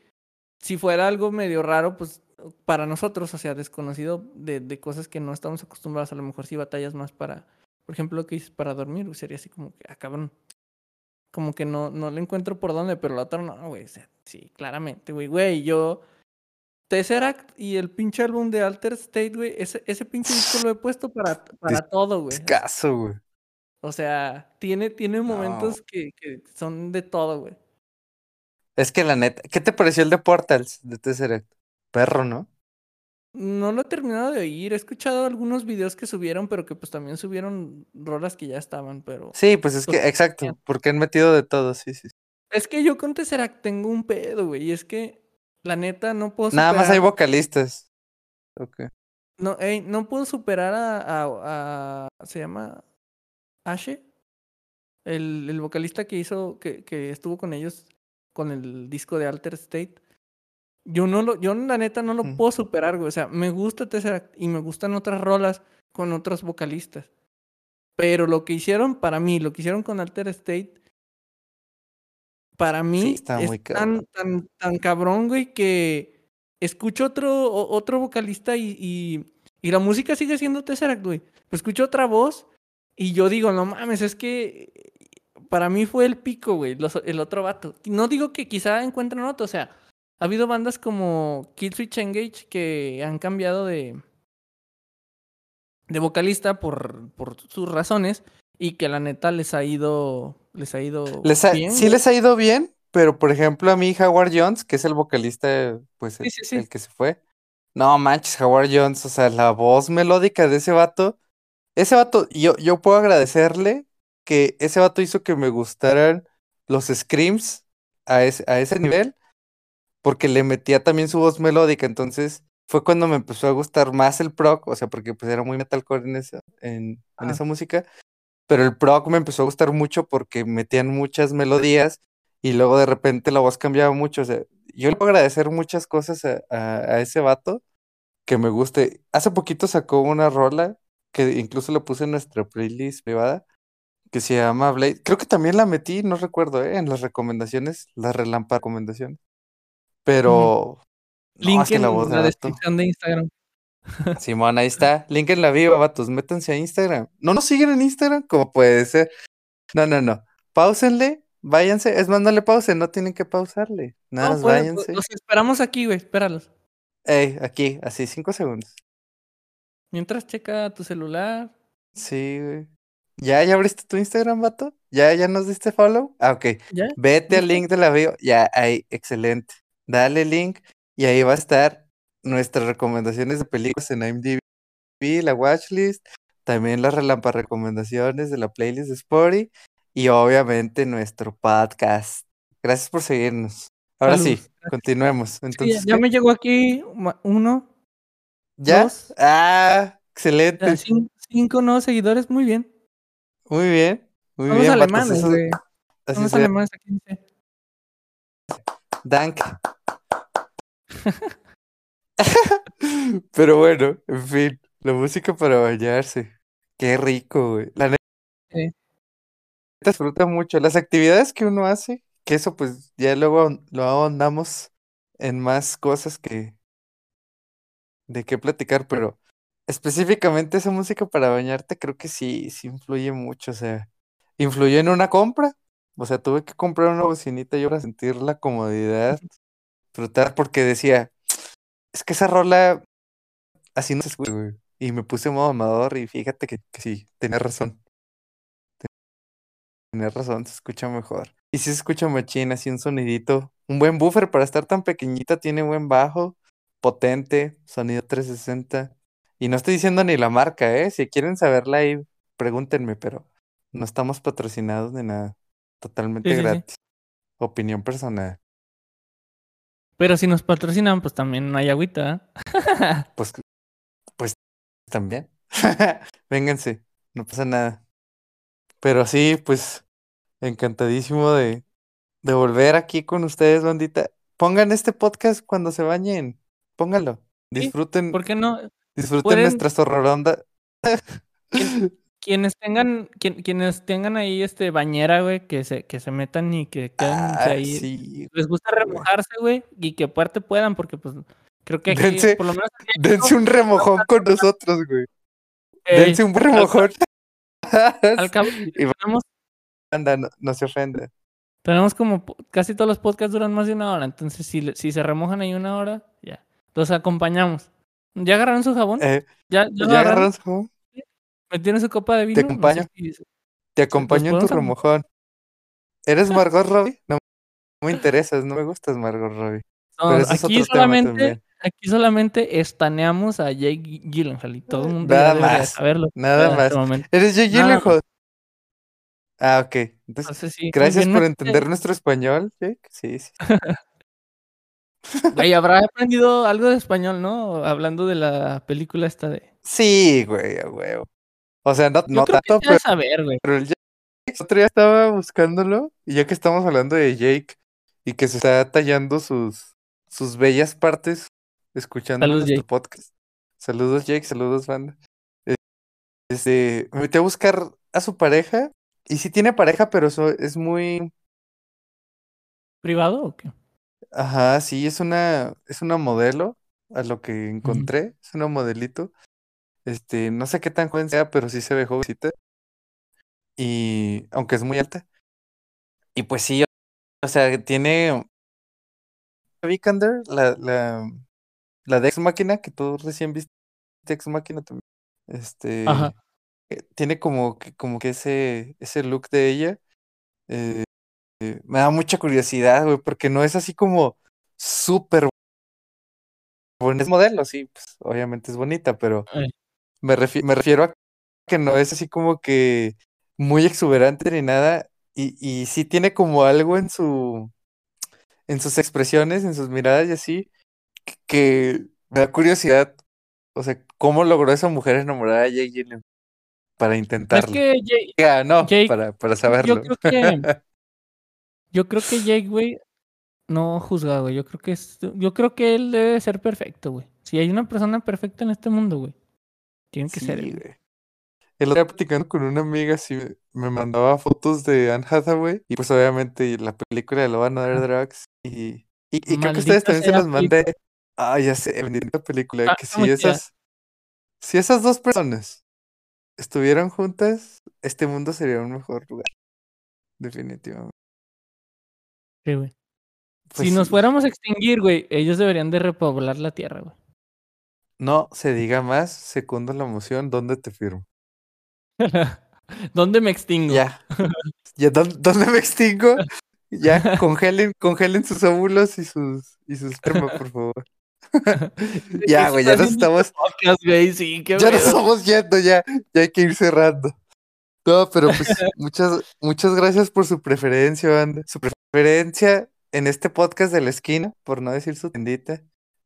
Speaker 2: si fuera algo medio raro, pues para nosotros, o sea, desconocido de, de cosas que no estamos acostumbrados, a lo mejor sí batallas más para, por ejemplo, lo que dices para dormir, sería así como que, ah, cabrón. Como que no, no le encuentro por dónde, pero la otra no, güey, sí, claramente, güey, güey, yo... Tesseract y el pinche álbum de Alter State, güey, ese, ese pinche disco lo he puesto para, para todo, güey.
Speaker 3: Escaso, güey.
Speaker 2: O sea, tiene, tiene momentos que, que son de todo, güey.
Speaker 3: Es que la neta, ¿qué te pareció el de Portals de Tesseract? Perro, ¿no?
Speaker 2: No lo he terminado de oír. He escuchado algunos videos que subieron, pero que pues también subieron rolas que ya estaban, pero...
Speaker 3: Sí, pues es que,
Speaker 2: Pues,
Speaker 3: exacto, porque han metido de todo, sí, sí.
Speaker 2: Es que yo con Tesseract tengo un pedo, güey. Y es que, la neta, no puedo
Speaker 3: Nada más hay
Speaker 2: superar-
Speaker 3: vocalistas. Ok.
Speaker 2: No, ey, no puedo superar a, a, a- ¿Se llama? Ashe. El, el vocalista que hizo, que, que estuvo con ellos con el disco de Alter State. Yo no lo, yo la neta no lo
Speaker 3: Mm.
Speaker 2: puedo superar, güey. O sea, me gusta Tesseract y me gustan otras rolas con otros vocalistas. Pero lo que hicieron para mí, lo que hicieron con Alter State, para mí
Speaker 3: está
Speaker 2: es
Speaker 3: muy
Speaker 2: tan,
Speaker 3: cabrón.
Speaker 2: tan, tan cabrón, güey, que escucho otro, otro vocalista y, y, y la música sigue siendo Tesseract, güey. Escucho otra voz y yo digo, no mames, es que para mí fue el pico, güey, los- el otro vato. No digo que quizá encuentren otro, o sea, ha habido bandas como Killswitch Engage que han cambiado de, de vocalista por, por sus razones y que la neta les ha ido, les ha ido
Speaker 3: Les ha-
Speaker 2: bien.
Speaker 3: sí les ha ido bien, pero por ejemplo a mí Howard Jones, que es el vocalista, pues
Speaker 2: Sí,
Speaker 3: el,
Speaker 2: sí, sí.
Speaker 3: el que se fue. No manches, Howard Jones, o sea, la voz melódica de ese vato. Ese vato, yo, yo puedo agradecerle que ese vato hizo que me gustaran los screams a ese, a ese nivel, porque le metía también su voz melódica, entonces fue cuando me empezó a gustar más el proc, o sea, porque pues era muy metalcore en esa, en, en
Speaker 2: Ajá.
Speaker 3: esa música, pero el proc me empezó a gustar mucho porque metían muchas melodías y luego de repente la voz cambiaba mucho, o sea, yo le puedo agradecer muchas cosas a, a- a ese vato que me guste. Hace poquito sacó una rola que incluso la puse en nuestra playlist privada que se llama Blade. Creo que también la metí, no recuerdo, ¿eh? en las recomendaciones, las relámpagas recomendaciones. Pero no,
Speaker 2: Link
Speaker 3: es que
Speaker 2: en
Speaker 3: la voz de
Speaker 2: la descripción de Instagram.
Speaker 3: Simón, ahí está. Link en la bio, vatos. Métanse a Instagram. ¿No nos siguen en Instagram? Como puede ser. No, no, no. Páusenle, váyanse. Es más, no le pausen, no tienen que pausarle. Nada
Speaker 2: No,
Speaker 3: más
Speaker 2: puede-
Speaker 3: váyanse.
Speaker 2: los esperamos aquí, güey, espéralos.
Speaker 3: Ey, aquí, así, cinco segundos.
Speaker 2: Mientras checa tu celular.
Speaker 3: Sí, güey. ¿Ya, ya abriste tu Instagram, vato? ¿Ya, ya nos diste follow? Ah, ok.
Speaker 2: ¿Ya?
Speaker 3: Vete al link de la bio. Ya, ahí, excelente. Dale link y ahí va a estar nuestras recomendaciones de películas en IMDb, la watchlist, también las relampa recomendaciones de la playlist de Spotify y obviamente nuestro podcast. Gracias por seguirnos. Ahora sí, continuemos.
Speaker 2: Sí, ya,
Speaker 3: Entonces,
Speaker 2: ya
Speaker 3: ¿qué?
Speaker 2: me llegó aquí uno,
Speaker 3: ¿Ya?
Speaker 2: dos.
Speaker 3: Ah,
Speaker 2: ya,
Speaker 3: excelente.
Speaker 2: cin- cinco nuevos seguidores, muy bien.
Speaker 3: Muy bien. Muy
Speaker 2: Son los
Speaker 3: bien,
Speaker 2: alemanes,
Speaker 3: así llama.
Speaker 2: alemanes aquí. dice.
Speaker 3: Dank. Pero bueno, en fin, la música para bañarse. Qué rico, güey. La neta
Speaker 2: Sí.
Speaker 3: disfruta mucho. Las actividades que uno hace, que eso pues ya luego lo ahondamos en más cosas que de qué platicar, pero específicamente esa música para bañarte creo que sí, sí influye mucho. O sea, influyó en una compra. O sea, tuve que comprar una bocinita yo para sentir la comodidad, disfrutar, porque decía, es que esa rola así no se escucha, güey. Y me puse modo amador y fíjate que, sí, tenía razón. Tenía razón, se escucha mejor. Y sí se escucha machín, así un sonidito. Un buen buffer para estar tan pequeñita, tiene buen bajo, potente, sonido 360. Y no estoy diciendo ni la marca, ¿eh? Si quieren saberla ahí, pregúntenme, pero no estamos patrocinados ni nada. Totalmente
Speaker 2: Sí, sí, sí.
Speaker 3: gratis. Opinión personal.
Speaker 2: Pero si nos patrocinan, pues también no hay agüita. ¿eh?
Speaker 3: Pues, pues también. Vénganse, no pasa nada. Pero sí, pues encantadísimo de, de volver aquí con ustedes, bandita. Pongan este podcast cuando se bañen. Pónganlo.
Speaker 2: Sí,
Speaker 3: Disfruten,
Speaker 2: ¿Por qué no?
Speaker 3: disfruten
Speaker 2: pueden-
Speaker 3: nuestra zorroronda.
Speaker 2: Quienes tengan, quien- quienes tengan ahí este bañera, güey, que se, que se metan y que quédense
Speaker 3: Ah,
Speaker 2: ahí.
Speaker 3: sí.
Speaker 2: Les gusta remojarse, güey, y que aparte puedan, porque pues creo que aquí,
Speaker 3: Dense-
Speaker 2: por lo menos aquí
Speaker 3: Dense un remojón con nosotros, güey.
Speaker 2: Ey,
Speaker 3: Dense un remojón.
Speaker 2: al cabo,
Speaker 3: Y Anda, no, no se ofenda.
Speaker 2: tenemos como casi todos los podcasts duran más de una hora, entonces si, si se remojan ahí una hora, ya. Los acompañamos. ¿Ya agarraron su jabón?
Speaker 3: Eh,
Speaker 2: ¿Ya, ya lo
Speaker 3: ¿Ya
Speaker 2: agarraron?
Speaker 3: agarraron su jabón?
Speaker 2: ¿Metieron su copa de vino? No sé
Speaker 3: acompaño.
Speaker 2: si-
Speaker 3: Te acompaño en tu
Speaker 2: am-
Speaker 3: remojón. ¿Eres Margot Robbie? No me interesas, no me gustas Margot Robbie.
Speaker 2: No,
Speaker 3: Pero
Speaker 2: aquí solamente, aquí solamente estaneamos a Jake Gyllenhaal y todo el mundo
Speaker 3: Nada más,
Speaker 2: saberlo.
Speaker 3: nada
Speaker 2: este
Speaker 3: más. ¿Eres Jake Gyllenhaal? Ah, ok. Entonces,
Speaker 2: Entonces sí, muy
Speaker 3: gracias
Speaker 2: bien,
Speaker 3: por entender nuestro español, Jake. Sí, sí.
Speaker 2: Güey, habrá aprendido algo de español, ¿no? Hablando de la película esta de.
Speaker 3: Sí, güey, a huevo. O sea, no, no tanto, pero,
Speaker 2: saber,
Speaker 3: pero el Jake, el otro día estaba buscándolo, y ya que estamos hablando de Jake, y que se está tallando sus, sus bellas partes, escuchando
Speaker 2: Saludos,
Speaker 3: nuestro
Speaker 2: Jake.
Speaker 3: podcast. Saludos, Jake, saludos, banda. Eh, Este, me metí a buscar a su pareja, y sí tiene pareja, pero eso es muy,
Speaker 2: ¿Privado o qué?
Speaker 3: Ajá, sí, es una, es una modelo, a lo que encontré, es una modelito. Este, no sé qué tan joven sea, pero sí se ve jovencita. Y aunque es muy alta. Y pues sí, o sea, tiene Vikander, la, la, la de Ex Máquina, que tú recién viste Ex Máquina también. Este,
Speaker 2: Ajá.
Speaker 3: eh, tiene como que, como que ese, ese look de ella. eh, eh, me da mucha curiosidad, güey, porque no es así como súper bonita. Es modelo, sí, pues obviamente es bonita, pero. Me, refi- me refiero a que no es así como que muy exuberante ni nada. Y, y sí tiene como algo en su, en sus expresiones, en sus miradas y así, que, que me da curiosidad. O sea, ¿cómo logró esa mujer enamorar a Jake Gyllenhaal para
Speaker 2: Es
Speaker 3: intentarlo?
Speaker 2: que Jake,
Speaker 3: Ya, no,
Speaker 2: Jake,
Speaker 3: para, para saberlo.
Speaker 2: yo creo que. Yo creo que Jake, güey, no juzga, güey. Yo creo que es, yo creo que él debe ser perfecto, güey. Si hay una persona perfecta en este mundo, güey, tiene que ser
Speaker 3: Sí,
Speaker 2: él.
Speaker 3: güey. El otro día platicando con una amiga, sí, me- mandaba fotos de Anne Hathaway y pues obviamente la película de Love and Other Drugs y, y, y creo que ustedes también se las mandé. Ah, ya sé, bendita película,
Speaker 2: Ah,
Speaker 3: que si esas, si esas dos personas estuvieran juntas, este mundo sería un mejor lugar, definitivamente.
Speaker 2: Sí, güey.
Speaker 3: Pues
Speaker 2: si nos
Speaker 3: sí.
Speaker 2: fuéramos a extinguir, güey, ellos deberían de repoblar la tierra, güey.
Speaker 3: No se diga más, segundo la moción, ¿dónde te firmo?
Speaker 2: ¿Dónde me extingo?
Speaker 3: Ya. ya ¿dó- ¿Dónde me extingo? Ya, congelen, congelen sus óvulos y sus, y su esperma, por favor. ya, güey, ya nos estamos,
Speaker 2: Podcast, güey, sí, qué
Speaker 3: ya nos estamos yendo, ya, ya hay que ir cerrando. No, pero pues muchas, muchas gracias por su preferencia, banda. Su preferencia en este podcast de la esquina, por no decir su tiendita.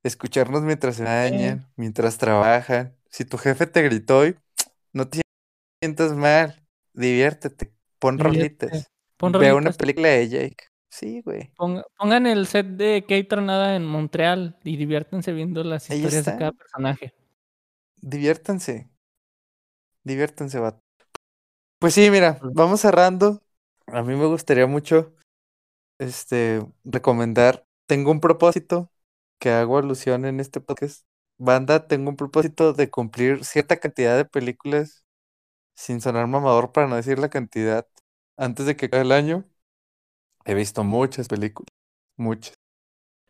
Speaker 3: Escucharnos mientras se bañan, mientras trabajan. Si tu jefe te gritó hoy, no te sientas mal. Diviértete, pon
Speaker 2: Diviértete,
Speaker 3: rolitas.
Speaker 2: Pon
Speaker 3: Ve una película de Jake. Sí, güey.
Speaker 2: Ponga- pongan el set de Kate Tronada en Montreal y diviértanse viendo las
Speaker 3: Ahí
Speaker 2: historias de cada personaje.
Speaker 3: Diviértanse. Diviértanse, vato. Pues sí, mira, vamos cerrando. A mí me gustaría mucho este recomendar. Tengo un propósito que hago alusión en este podcast. Banda, tengo un propósito de cumplir cierta cantidad de películas sin sonar mamador para no decir la cantidad antes de que acabe el año. He visto muchas películas, muchas.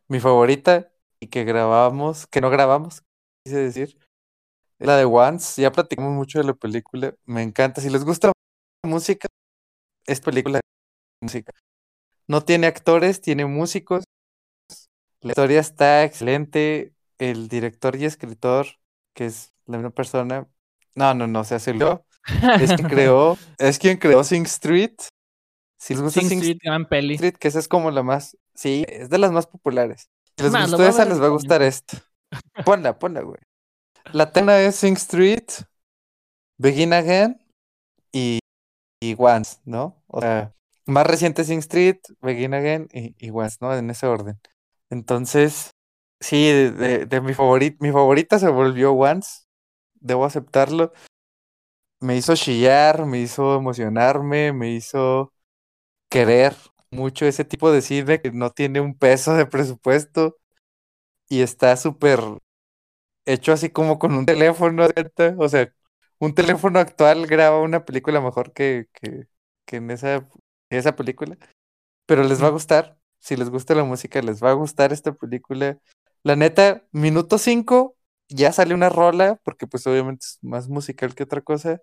Speaker 3: Mi favorita y que grabamos, que no grabamos, quise decir, es la de Once. Ya platicamos mucho de la película. Me encanta. Si les gusta la música, es película de música. No tiene actores, tiene músicos. La historia está excelente. El director y escritor, que es la misma persona. No, no, no, se aceleró. Es quien creó, es quien creó Sing Street. Si les gusta
Speaker 2: Sing
Speaker 3: Sing
Speaker 2: Street, gran peli.
Speaker 3: Street, que esa es como la más, sí, es de las más populares. Si les gustó esa, les va a gustar esta. Ponla, ponla, güey. La tena es Sing Street, Begin Again y, y Once, ¿no? O sea, más reciente Sing Street, Begin Again y, y Once, ¿no? En ese orden. Entonces, sí, de, de, de mi favorita, mi favorita se volvió Once, debo aceptarlo. Me hizo chillar, me hizo emocionarme, me hizo querer mucho ese tipo de cine que no tiene un peso de presupuesto y está súper hecho así como con un teléfono. O sea, un teléfono actual graba una película mejor que, que, que en esa, esa película, pero les va a gustar, si les gusta la música, les va a gustar esta película. La neta, minuto 5 ya sale una rola, porque pues obviamente es más musical que otra cosa.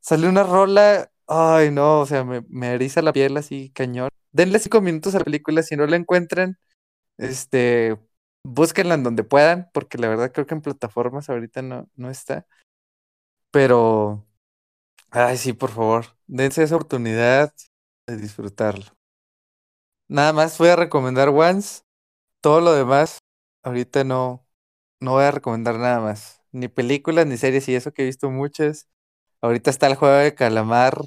Speaker 3: Sale una rola, ay no, o sea, me, me eriza la piel así cañón. Denle cinco minutos a la película, si no la encuentran, este, búsquenla en donde puedan, porque la verdad creo que en plataformas ahorita no, no está. Pero, ay sí, por favor, dense esa oportunidad de disfrutarlo. Nada más voy a recomendar Once, todo lo demás, ahorita no, no voy a recomendar nada más. Ni películas, ni series, y eso que he visto muchas. Ahorita está el juego de calamar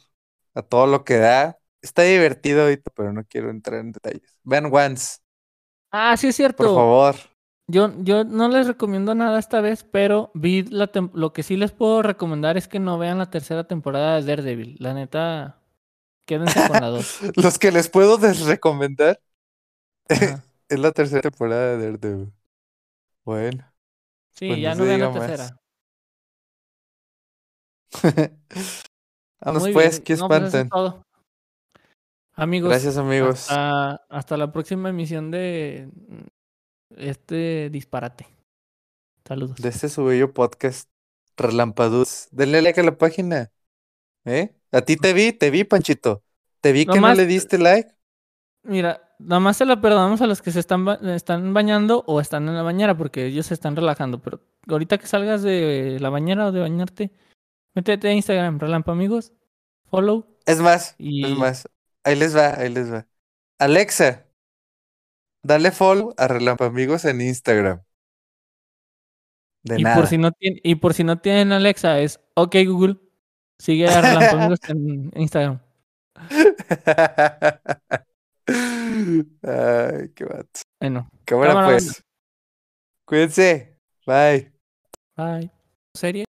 Speaker 3: a todo lo que da. Está divertido ahorita, pero no quiero entrar en detalles. Vean Once,
Speaker 2: Ah, sí es cierto.
Speaker 3: por favor.
Speaker 2: Yo, yo no les recomiendo nada esta vez, pero vi la lo que sí les puedo recomendar es que no vean la tercera temporada de Daredevil. La neta, quédense con la dos.
Speaker 3: Los que les puedo desrecomendar es la tercera temporada de Daredevil. Bueno.
Speaker 2: Sí,
Speaker 3: Pues
Speaker 2: ya
Speaker 3: no
Speaker 2: no vean la tercera.
Speaker 3: Vamos
Speaker 2: Muy
Speaker 3: pues,
Speaker 2: bien.
Speaker 3: ¿qué
Speaker 2: No, pues eso es
Speaker 3: espantan?
Speaker 2: todo. Amigos,
Speaker 3: Gracias amigos.
Speaker 2: hasta, hasta la próxima emisión de mm, este disparate. Saludos.
Speaker 3: De este su bello podcast, Relampaduz. Denle like a la página. ¿Eh? A ti te vi, te vi, Panchito. Te vi que no le diste like.
Speaker 2: Mira, nada más se la perdonamos a los que se están, ba- están bañando o están en la bañera porque ellos se están relajando. Pero ahorita que salgas de la bañera o de bañarte, métete a Instagram, Relampa amigos, follow.
Speaker 3: Es más,
Speaker 2: Y-
Speaker 3: es más. Ahí les va, ahí les va. Alexa, dale follow a Relampamigos en Instagram. De
Speaker 2: Y
Speaker 3: nada.
Speaker 2: por, si no y por si no tienen Alexa, es OK Google. Sigue a en Instagram.
Speaker 3: Ay, qué vato.
Speaker 2: Bueno,
Speaker 3: Cámara
Speaker 2: Cámara,
Speaker 3: pues. Cuídense. Bye.
Speaker 2: bye. ¿Serie?